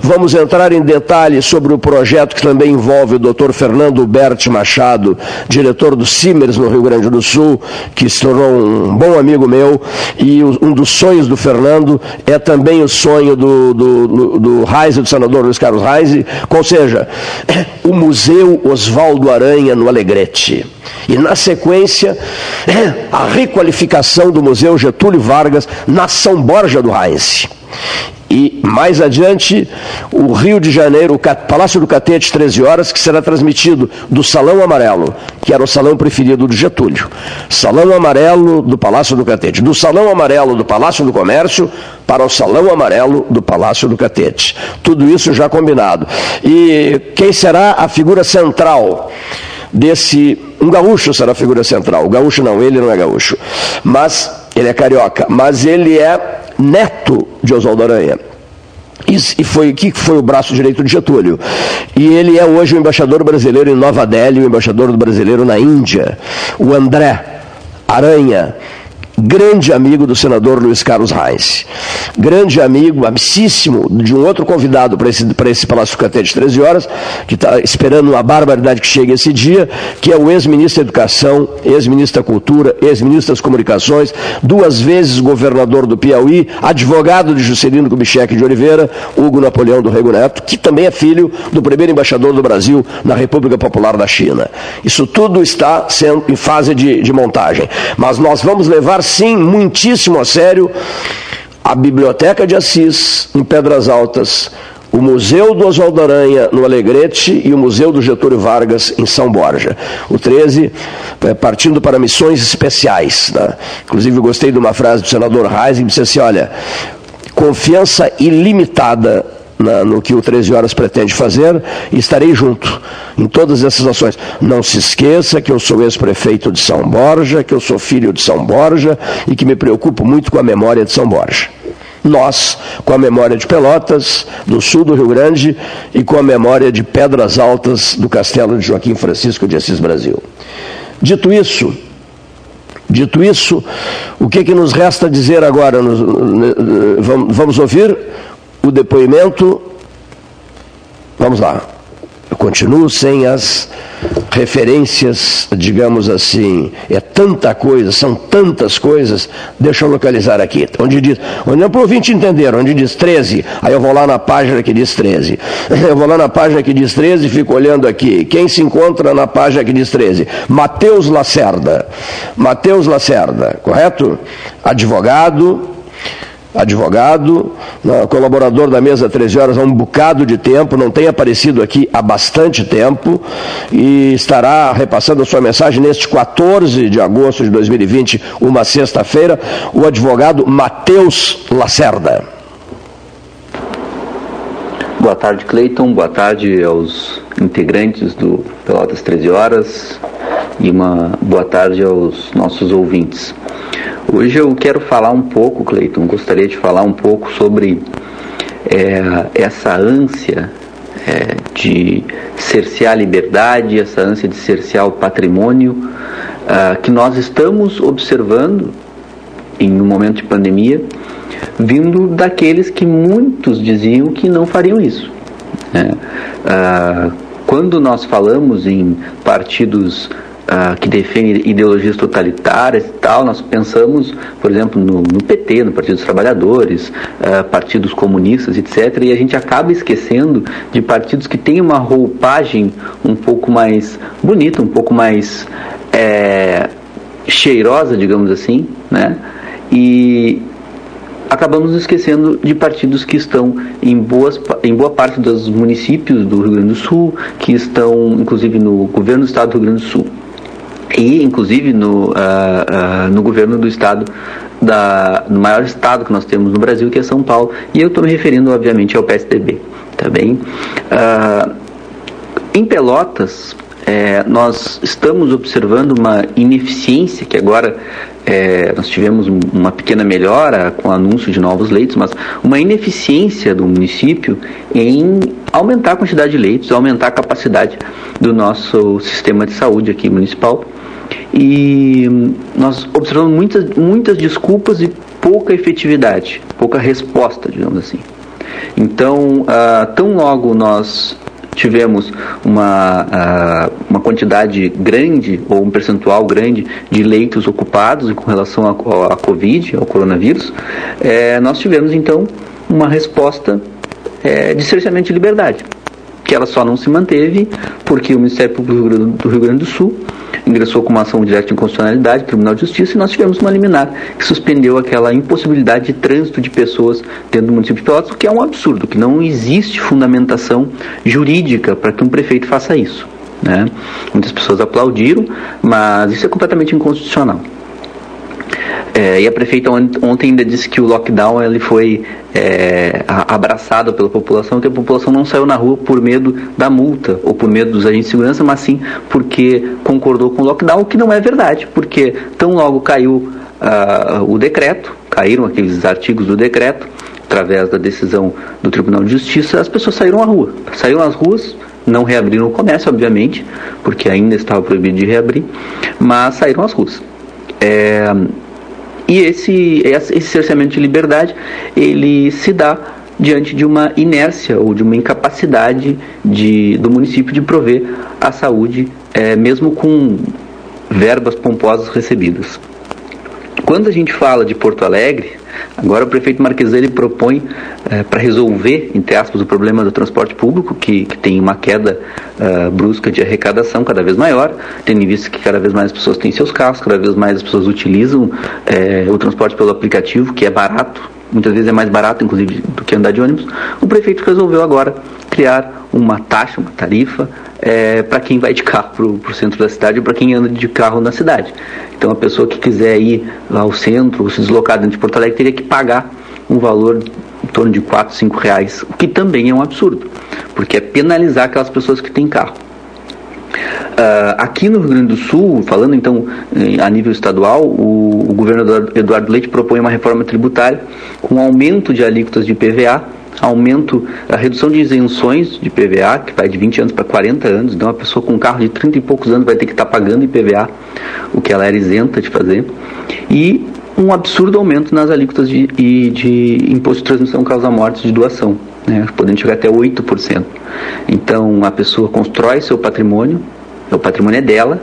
Vamos entrar em detalhes sobre o projeto que também envolve o Dr. Fernando Berti Machado, diretor do Simers no Rio Grande do Sul, que se tornou um bom amigo meu, e um dos sonhos do Fernando é também o sonho do, do, do, do Reise, do senador Luiz Carlos Reise, ou seja, o Museu Oswaldo Aranha no Alegrete. E, na sequência, a requalificação do Museu Getúlio Vargas na São Borja do Heinz. E mais adiante, o Rio de Janeiro, o Palácio do Catete, 13 horas, que será transmitido do Salão Amarelo, que era o salão preferido do Getúlio. Salão Amarelo do Palácio do Catete. Do Salão Amarelo do Palácio do Comércio para o Salão Amarelo do Palácio do Catete. Tudo isso já combinado. E quem será a figura central? Desse. Um gaúcho será a figura central. O gaúcho não, ele não é gaúcho. Mas ele é carioca. Mas ele é neto de Oswaldo Aranha. E foi que foi o braço direito de Getúlio. E ele é hoje o embaixador brasileiro em Nova Delhi, o embaixador brasileiro na Índia, o André Aranha grande amigo do senador Luiz Carlos Reis, grande amigo, amicíssimo de um outro convidado para esse, esse Palácio Catete de 13 horas, que está esperando uma barbaridade que chegue esse dia, que é o ex-ministro da Educação, ex-ministro da Cultura, ex-ministro das Comunicações, duas vezes governador do Piauí, advogado de Juscelino Kubitschek de Oliveira, Hugo Napoleão do Rego Neto, que também é filho do primeiro embaixador do Brasil na República Popular da China. Isso tudo está sendo em fase de, de montagem. Mas nós vamos levar sim muitíssimo a sério a Biblioteca de Assis, em Pedras Altas, o Museu do Oswaldo Aranha, no Alegrete, e o Museu do Getúlio Vargas, em São Borja. O 13, é, partindo para missões especiais. Né? Inclusive, gostei de uma frase do senador Reis, que disse assim: olha, confiança ilimitada na, no que o 13 Horas pretende fazer estarei junto em todas essas ações. Não se esqueça que eu sou ex-prefeito de São Borja, que eu sou filho de São Borja e que me preocupo muito com a memória de São Borja. Nós, com a memória de Pelotas, do sul do Rio Grande e com a memória de Pedras Altas do Castelo de Joaquim Francisco de Assis Brasil. Dito isso, Dito isso, o que, que nos resta dizer agora? Vamos ouvir o depoimento. Vamos lá. Eu continuo sem as referências, digamos assim, é tanta coisa, são tantas coisas. Deixa eu localizar aqui. Onde diz, onde é para o ouvinte entender, onde diz 13, aí eu vou lá na página que diz 13. Eu vou lá na página que diz 13 e fico olhando aqui. Quem se encontra na página que diz 13? Mateus Lacerda. Mateus Lacerda, correto? Advogado, advogado, colaborador da mesa 13 horas há um bocado de tempo, não tem aparecido aqui há bastante tempo e estará repassando a sua mensagem neste 14 de agosto de 2020, uma sexta-feira, o advogado Matheus Lacerda. Boa tarde, Cleiton. Boa tarde aos integrantes do Pelotas 13 Horas e uma boa tarde aos nossos ouvintes. Hoje eu quero falar um pouco, Cleiton, gostaria de falar um pouco sobre é, essa ânsia é, de cercear a liberdade, essa ânsia de cercear o patrimônio uh, que nós estamos observando em um momento de pandemia, vindo daqueles que muitos diziam que não fariam isso. Né? Uh, quando nós falamos em partidos uh, que defende ideologias totalitárias e tal, nós pensamos, por exemplo, no, no PT, no Partido dos Trabalhadores, uh, partidos comunistas, etc. E a gente acaba esquecendo de partidos que têm uma roupagem um pouco mais bonita, um pouco mais é, cheirosa, digamos assim, né? E acabamos esquecendo de partidos que estão em, boas, em boa parte dos municípios do Rio Grande do Sul, que estão inclusive no governo do estado do Rio Grande do Sul e inclusive no, uh, uh, no governo do estado da, no maior estado que nós temos no Brasil, que é São Paulo, e eu estou me referindo obviamente ao PSDB, tá bem? Uh, em Pelotas, é, nós estamos observando uma ineficiência que agora é, nós tivemos uma pequena melhora com o anúncio de novos leitos, mas uma ineficiência do município em aumentar a quantidade de leitos, aumentar a capacidade do nosso sistema de saúde aqui municipal. E nós observamos muitas, muitas desculpas e pouca efetividade, pouca resposta, digamos assim. Então, uh, tão logo nós tivemos uma, uh, uma quantidade grande ou um percentual grande de leitos ocupados com relação à Covid, ao coronavírus, é, nós tivemos então uma resposta é, de cerceamento de liberdade, que ela só não se manteve porque o Ministério Público do Rio Grande do Sul ingressou com uma ação direta de inconstitucionalidade, Tribunal de Justiça, e nós tivemos uma liminar que suspendeu aquela impossibilidade de trânsito de pessoas dentro do município de Pelotas, o que é um absurdo, que não existe fundamentação jurídica para que um prefeito faça isso. Né? Muitas pessoas aplaudiram, mas isso é completamente inconstitucional. É, e a prefeita ontem ainda disse que o lockdown ele foi é, abraçado pela população, que a população não saiu na rua por medo da multa ou por medo dos agentes de segurança, mas sim porque concordou com o lockdown, o que não é verdade, porque tão logo caiu uh, o decreto, caíram aqueles artigos do decreto, através da decisão do Tribunal de Justiça, as pessoas saíram à rua. Saíram às ruas, não reabriram o comércio, obviamente, porque ainda estava proibido de reabrir, mas saíram às ruas. É, e esse, esse cerceamento de liberdade, ele se dá diante de uma inércia ou de uma incapacidade de, do município de prover a saúde, é, mesmo com verbas pomposas recebidas. Quando a gente fala de Porto Alegre, agora o prefeito Marqueselli propõe é, para resolver, entre aspas, o problema do transporte público, que, que tem uma queda uh, brusca de arrecadação cada vez maior, tendo em vista que cada vez mais as pessoas têm seus carros, cada vez mais as pessoas utilizam é, o transporte pelo aplicativo, que é barato, muitas vezes é mais barato, inclusive, do que andar de ônibus, o prefeito resolveu agora criar uma taxa, uma tarifa é, para quem vai de carro para o centro da cidade ou para quem anda de carro na cidade. Então a pessoa que quiser ir lá ao centro ou se deslocar dentro de Porto Alegre teria que pagar um valor em torno de 4, 5 reais, o que também é um absurdo, porque é penalizar aquelas pessoas que têm carro. Uh, aqui no Rio Grande do Sul, falando então a nível estadual, o, o governador Eduardo Leite propõe uma reforma tributária com aumento de alíquotas de PVA aumento, a redução de isenções de PVA, que vai de 20 anos para 40 anos, então uma pessoa com um carro de 30 e poucos anos vai ter que estar tá pagando IPVA, o que ela era isenta de fazer, e um absurdo aumento nas alíquotas de, de, de imposto de transmissão causa mortes de doação, né, podendo chegar até 8%. Então a pessoa constrói seu patrimônio, o patrimônio é dela,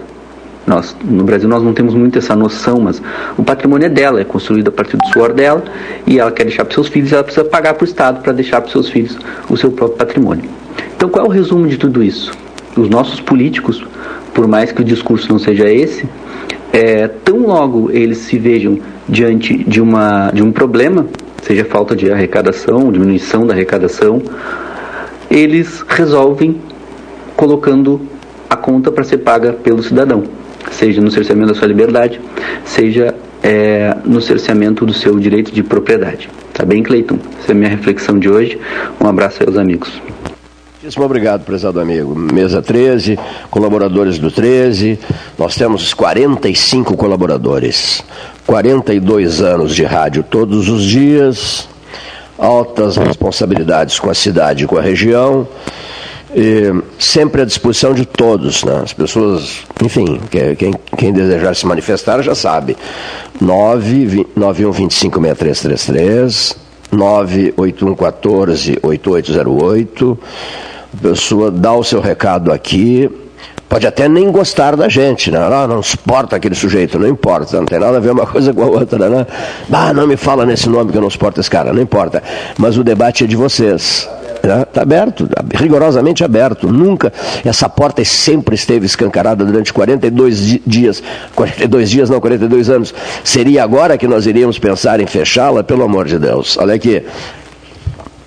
nós, no Brasil nós não temos muito essa noção, mas o patrimônio é dela, é construído a partir do suor dela e ela quer deixar para seus filhos, ela precisa pagar para o Estado para deixar para seus filhos o seu próprio patrimônio. Então qual é o resumo de tudo isso? Os nossos políticos, por mais que o discurso não seja esse, é, tão logo eles se vejam diante de, uma, de um problema, seja falta de arrecadação, diminuição da arrecadação, eles resolvem colocando a conta para ser paga pelo cidadão seja no cerceamento da sua liberdade, seja é, no cerceamento do seu direito de propriedade. Tá bem, Cleiton? Essa é a minha reflexão de hoje. Um abraço aos amigos. Muitíssimo obrigado, prezado amigo. Mesa 13, colaboradores do 13. Nós temos 45 colaboradores, 42 anos de rádio todos os dias, altas responsabilidades com a cidade e com a região sempre à disposição de todos. Né? As pessoas, enfim, quem, quem desejar se manifestar já sabe. 991256333, 981148808. A pessoa dá o seu recado aqui. Pode até nem gostar da gente, né? Ah, não suporta aquele sujeito, não importa, não tem nada a ver uma coisa com a outra, né? Ah, não me fala nesse nome que eu não suporto esse cara, não importa. Mas o debate é de vocês. Está né? aberto, rigorosamente aberto. Nunca, essa porta sempre esteve escancarada durante 42 dias. 42 dias, não, 42 anos. Seria agora que nós iríamos pensar em fechá-la? Pelo amor de Deus. Olha aqui.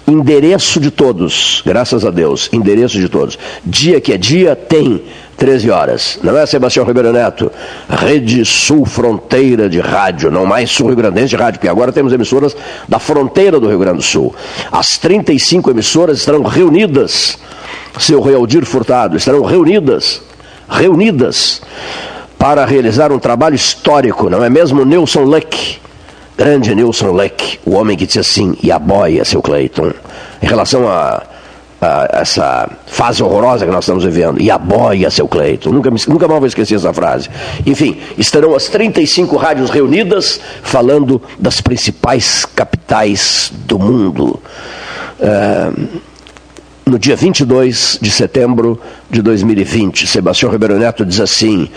Endereço de todos, graças a Deus, endereço de todos. Dia que é dia, tem 13 horas. Não é, Sebastião Ribeiro Neto? Rede Sul Fronteira de Rádio, não mais Sul Rio Grandense de Rádio, porque agora temos emissoras da fronteira do Rio Grande do Sul. As 35 emissoras estarão reunidas, seu Realdir Furtado, estarão reunidas, reunidas, para realizar um trabalho histórico, não é mesmo, Nilson Leck? Grande Nilson Leck, o homem que disse assim, e a boia, seu Cleiton, em relação a essa fase horrorosa que nós estamos vivendo. E a boia, seu Cleito. Nunca, nunca mais vou esquecer essa frase. Enfim, estarão as 35 rádios reunidas falando das principais capitais do mundo. Uh, no dia 22 de setembro de 2020, Sebastião Ribeiro Neto diz assim: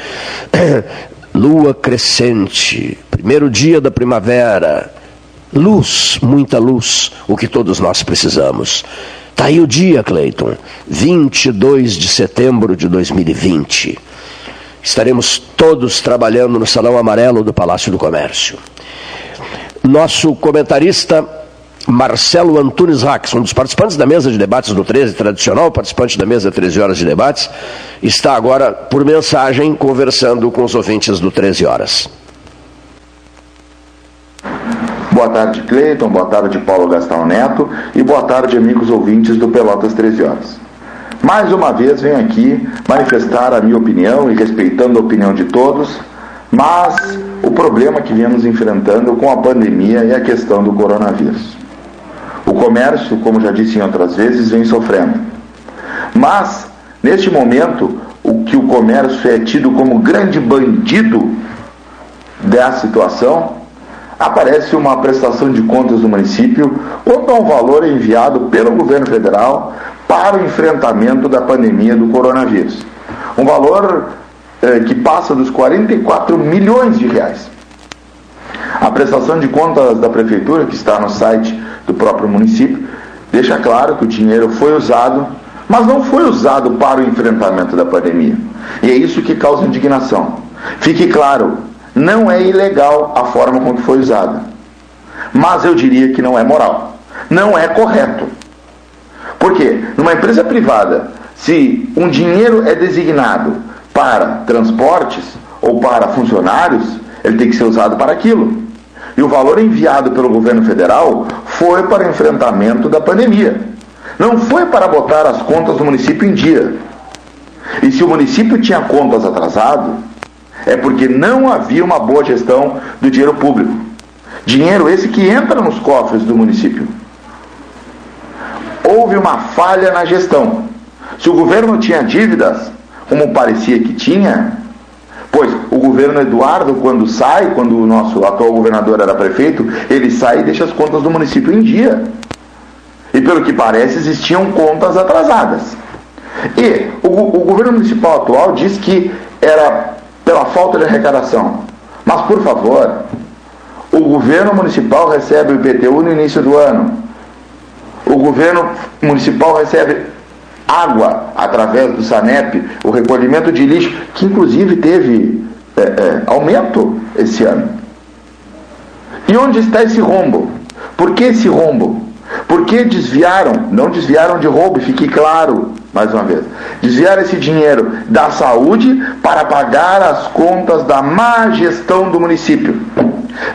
Lua crescente, primeiro dia da primavera, luz, muita luz, o que todos nós precisamos. Está aí o dia, Cleiton, 22 de setembro de 2020. Estaremos todos trabalhando no Salão Amarelo do Palácio do Comércio. Nosso comentarista Marcelo Antunes Rax, um dos participantes da mesa de debates do 13, tradicional participante da mesa 13 horas de debates, está agora, por mensagem, conversando com os ouvintes do 13 horas. Boa tarde, Cleiton. Boa tarde, Paulo Gastão Neto. E boa tarde, amigos ouvintes do Pelotas 13 Horas. Mais uma vez venho aqui manifestar a minha opinião e respeitando a opinião de todos, mas o problema que viemos enfrentando com a pandemia é a questão do coronavírus. O comércio, como já disse em outras vezes, vem sofrendo. Mas, neste momento, o que o comércio é tido como grande bandido dessa situação, aparece uma prestação de contas do município quanto ao valor enviado pelo governo federal para o enfrentamento da pandemia do coronavírus. Um valor eh, que passa dos 44 milhões de reais. A prestação de contas da prefeitura, que está no site do próprio município, deixa claro que o dinheiro foi usado, mas não foi usado para o enfrentamento da pandemia. E é isso que causa indignação. Fique claro, não é ilegal a forma com que foi usada. Mas eu diria que não é moral. Não é correto. Porque numa empresa privada, se um dinheiro é designado para transportes ou para funcionários, ele tem que ser usado para aquilo. E o valor enviado pelo governo federal foi para o enfrentamento da pandemia. Não foi para botar as contas do município em dia. E se o município tinha contas atrasadas, é porque não havia uma boa gestão do dinheiro público. Dinheiro esse que entra nos cofres do município houve uma falha na gestão. Se o governo tinha dívidas, como parecia que tinha, pois o governo Eduardo, quando sai, quando o nosso atual governador era prefeito, ele sai e deixa as contas do município em dia. E pelo que parece, existiam contas atrasadas. E o, o governo municipal atual diz que era pela falta de arrecadação. Mas, por favor, o governo municipal recebe o IPTU no início do ano o governo municipal recebe água através do SANEP, o recolhimento de lixo, que inclusive teve é, é, aumento esse ano. E onde está esse rombo? Por que esse rombo? Por que desviaram, não desviaram de roubo, fique claro, mais uma vez, desviaram esse dinheiro da saúde para pagar as contas da má gestão do município,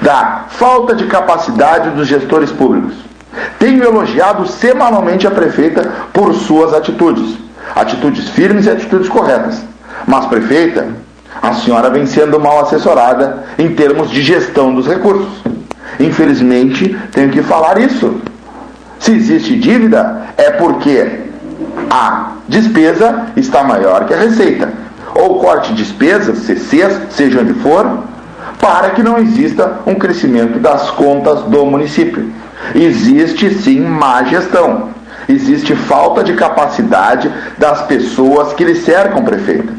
da falta de capacidade dos gestores públicos. Tenho elogiado semanalmente a prefeita por suas atitudes. Atitudes firmes e atitudes corretas. Mas, prefeita, a senhora vem sendo mal assessorada em termos de gestão dos recursos. Infelizmente, tenho que falar isso. Se existe dívida, é porque a despesa está maior que a receita. Ou corte despesas, CCs, seja onde for, para que não exista um crescimento das contas do município. Existe sim má gestão. Existe falta de capacidade das pessoas que lhe cercam, prefeito.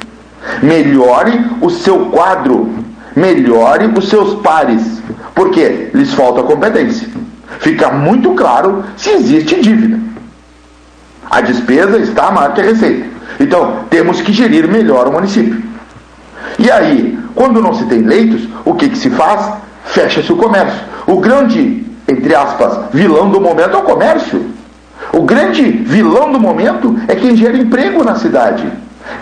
Melhore o seu quadro, melhore os seus pares, porque lhes falta competência. Fica muito claro se existe dívida. A despesa está maior que a receita. Então, temos que gerir melhor o município. E aí, quando não se tem leitos, o que, que se faz? Fecha-se o comércio. O grande entre aspas, vilão do momento é o comércio. O grande vilão do momento é quem gera emprego na cidade.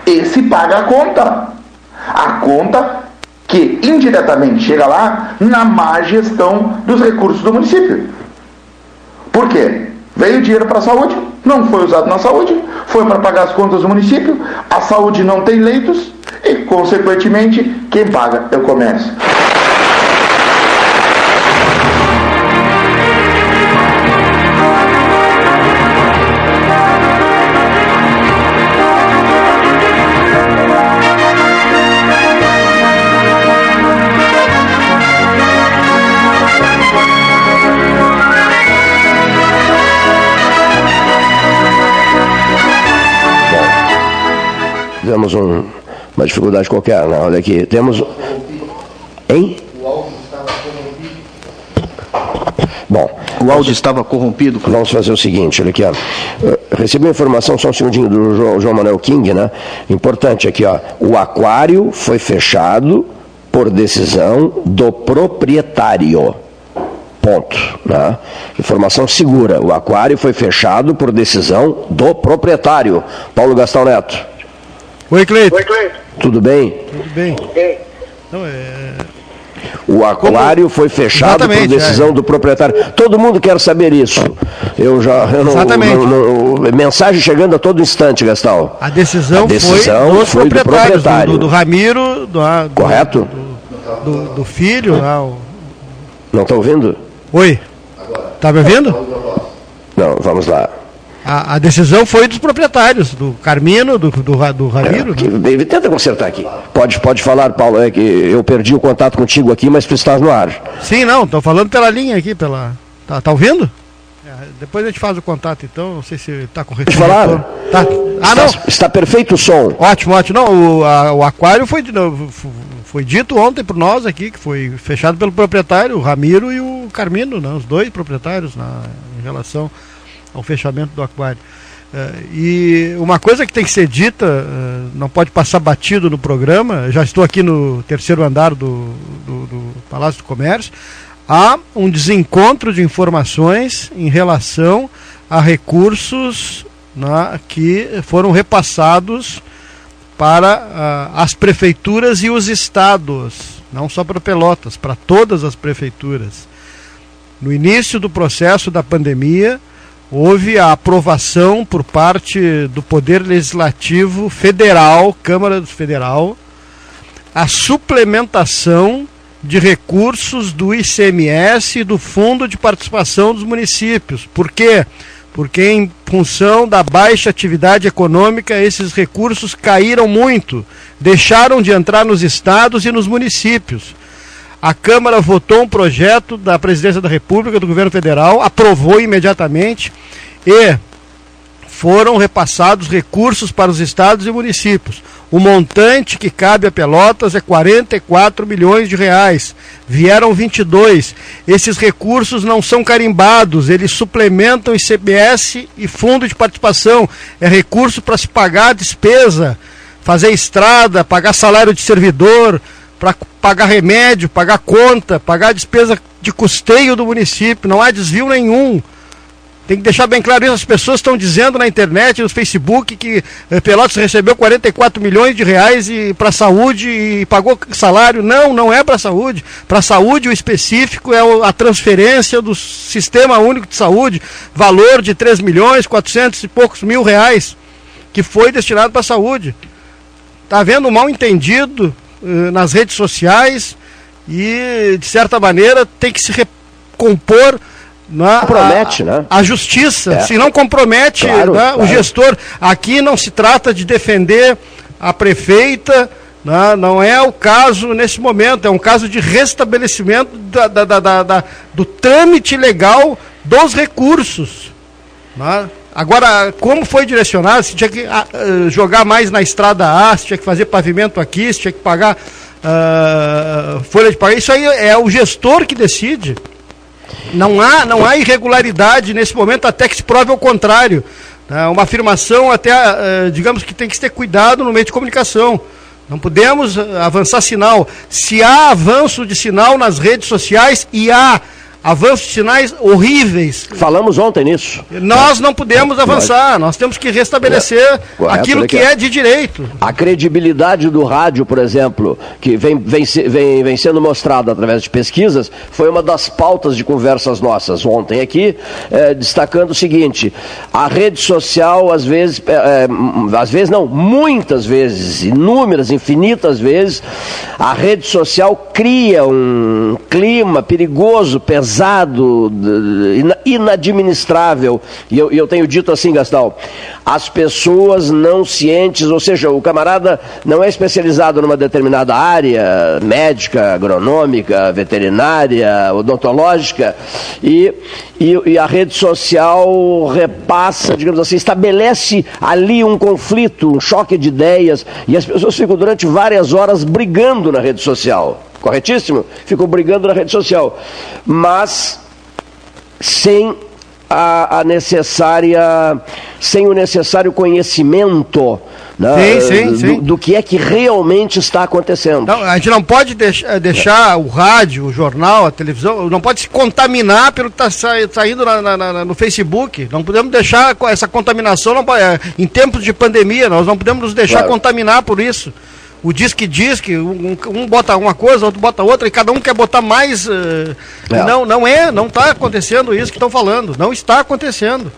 Esse paga a conta. A conta que indiretamente chega lá na má gestão dos recursos do município. Por quê? Veio dinheiro para a saúde, não foi usado na saúde, foi para pagar as contas do município, a saúde não tem leitos e, consequentemente, quem paga é o comércio. Tivemos um, uma dificuldade qualquer. Né? Olha aqui, temos. Hein? Bom, o áudio estava corrompido. Vamos fazer o seguinte, olha aqui, ó. Recebi uma informação, só um segundinho, do João, João Manuel King, né? Importante aqui, ó. O aquário foi fechado por decisão do proprietário. Ponto. Né? Informação segura. O aquário foi fechado por decisão do proprietário. Paulo Gastão Neto. Oi, Cleito. Oi, Cleito. Tudo bem? Tudo bem. Bem, Não, é... O aquário foi fechado por Exatamente, decisão é. do proprietário. Todo mundo quer saber isso. Eu já. Eu não, Exatamente. não- não- mensagem chegando a todo instante, Gastão. A decisão, A decisão foi dos foi do proprietário. do, do Ramiro, do, do- Correto? do, do filho. lá, o- Não está ouvindo? Oi? Tá me ouvindo? Não, vamos lá. A, a decisão foi dos proprietários, do Carmino, do, do, do Ramiro. É, que- tenta consertar aqui. Pode, pode falar, Paulo. É que eu perdi o contato contigo aqui, mas tu estás no ar. Sim, não, estou falando pela linha aqui, pela. Tá, tá ouvindo? É, depois a gente faz o contato, então. Não sei se está com Pode falar? Tá. Ah, não. Está, está perfeito o som. Ótimo, ótimo. Não, o, a- o aquário foi, foi dito ontem por nós aqui, que foi fechado pelo proprietário, o Ramiro e o Carmino, né, os dois proprietários na, em relação ao fechamento do aquário. Eh, e uma coisa que tem que ser dita, eh, não pode passar batido no programa, já estou aqui no terceiro andar do, do, do Palácio do Comércio, há um desencontro de informações em relação a recursos né, que foram repassados para ah, as prefeituras e os estados, não só para Pelotas, para todas as prefeituras. No início do processo da pandemia, houve a aprovação por parte do Poder Legislativo Federal, Câmara Federal, a suplementação de recursos do ICMS e do Fundo de Participação dos Municípios. Por quê? Porque, em função da baixa atividade econômica, esses recursos caíram muito, deixaram de entrar nos estados e nos municípios. A Câmara votou um projeto da Presidência da República, do Governo Federal, aprovou imediatamente e foram repassados recursos para os estados e municípios. O montante que cabe a Pelotas é 44 milhões de reais. Vieram 22. Esses recursos não são carimbados, eles suplementam ICBS e fundo de participação. É recurso para se pagar a despesa, fazer estrada, pagar salário de servidor, para pagar remédio, pagar conta, pagar despesa de custeio do município. Não há desvio nenhum. Tem que deixar bem claro isso. As pessoas estão dizendo na internet, no Facebook, que eh, Pelotas recebeu 44 milhões de reais para a saúde e pagou salário. Não, não é para a saúde. Para a saúde, o específico é a transferência do Sistema Único de Saúde, valor de 3 milhões, 400 e poucos mil reais, que foi destinado para a saúde. Está havendo um mal entendido nas redes sociais e, de certa maneira, tem que se recompor na, Compromete, a, né? a justiça. É. Se não compromete Claro, né, o claro. gestor, aqui não se trata de defender a prefeita, né, não é o caso nesse momento, é um caso de restabelecimento da- da- da- da- da- do trâmite legal dos recursos. né? Agora, como foi direcionado, se tinha que ah, jogar mais na estrada A, se tinha que fazer pavimento aqui, se tinha que pagar ah, folha de pagamento, isso aí é o gestor que decide. Não há, não há irregularidade nesse momento até que se prove o contrário. É uma afirmação até, eh, digamos que tem que ter cuidado no meio de comunicação. Não podemos avançar sinal. Se há avanço de sinal nas redes sociais e há avanços sinais horríveis. Falamos ontem nisso. Nós não podemos avançar, nós temos que restabelecer Correto, aquilo olha que é de direito. A credibilidade do rádio, por exemplo, que vem, vem, vem, vem sendo mostrada através de pesquisas, foi uma das pautas de conversas nossas ontem aqui, eh, destacando o seguinte: a rede social, às vezes, eh, eh, às vezes não, muitas vezes, inúmeras, infinitas vezes, a rede social cria um clima perigoso, pesado, ina- inadministrável. E eu, eu tenho dito assim, Gastão, as pessoas não cientes, ou seja, o camarada não é especializado numa determinada área, médica, agronômica, veterinária, odontológica, e, e, e a rede social repassa, digamos assim, estabelece ali um conflito, um choque de ideias, e as pessoas ficam durante várias horas brigando na rede social. Corretíssimo? Ficam brigando na rede social. Mas sem a, a necessária, sem o necessário conhecimento né, Sim, sim, do, sim. do que é que realmente está acontecendo. A gente não pode deixar, deixar o rádio, o jornal, a televisão, não pode se contaminar pelo que está saindo na- na- na- no Facebook. Não podemos deixar essa contaminação, não, é, em tempos de pandemia, nós não podemos nos deixar Claro. contaminar por isso. O diz que diz que um, um bota uma coisa, outro bota outra, e cada um quer botar mais. eh, É. Não, não é, não está acontecendo isso que estão falando. Não está acontecendo.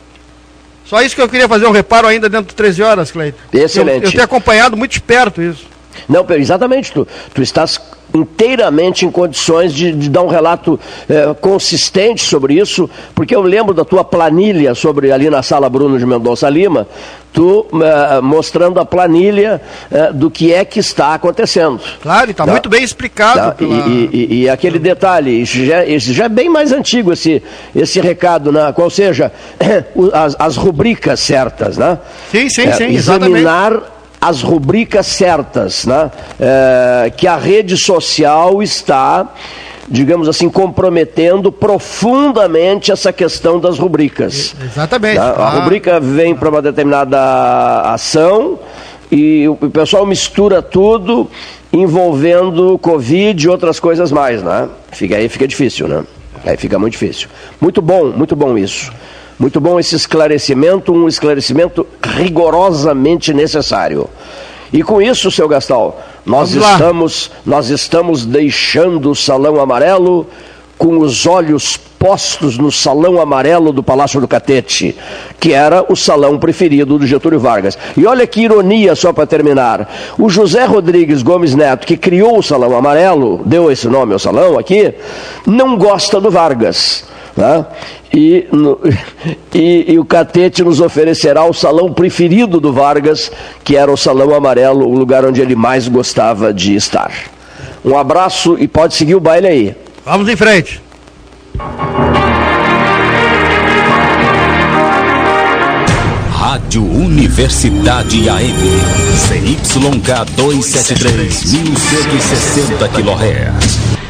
Só isso que eu queria fazer um reparo ainda dentro de 13 horas, Cleiton. Excelente. Eu, eu tenho acompanhado muito de perto isso. Não, exatamente. Tu, tu estás inteiramente em condições de, de dar um relato eh, consistente sobre isso, porque eu lembro da tua planilha sobre ali na sala Bruno de Mendonça Lima, tu eh, mostrando a planilha eh, do que é que está acontecendo. Claro, e está Tá. muito bem explicado. Tá? pela- E, e- e aquele detalhe, isso já, isso já é bem mais antigo esse, esse recado, né? qual seja, as, as rubricas certas, né? Sim, sim, É, sim, exatamente. As rubricas certas, né? É, que a rede social está, digamos assim, comprometendo profundamente essa questão das rubricas. Exatamente. Tá? A Ah, rubrica vem para uma determinada ação e o o pessoal mistura tudo envolvendo Covid e outras coisas mais, né? Fica, aí fica difícil, né? Aí fica muito difícil. Muito bom, muito bom isso. Muito bom esse esclarecimento, um esclarecimento rigorosamente necessário. E com isso, seu Gastal, nós Vamos lá. estamos, nós estamos deixando o salão amarelo com os olhos postos no salão amarelo do Palácio do Catete, que era o salão preferido do Getúlio Vargas. E olha que ironia, só para terminar. O José Rodrigues Gomes Neto, que criou o salão amarelo, deu esse nome ao salão aqui, não gosta do Vargas. Né? E, no- e- e o Catete nos oferecerá o salão preferido do Vargas, que era o Salão Amarelo, o lugar onde ele mais gostava de estar. Um abraço e pode seguir o baile aí. Vamos em frente. Rádio Universidade AM. CYK 273, 1160 kHz.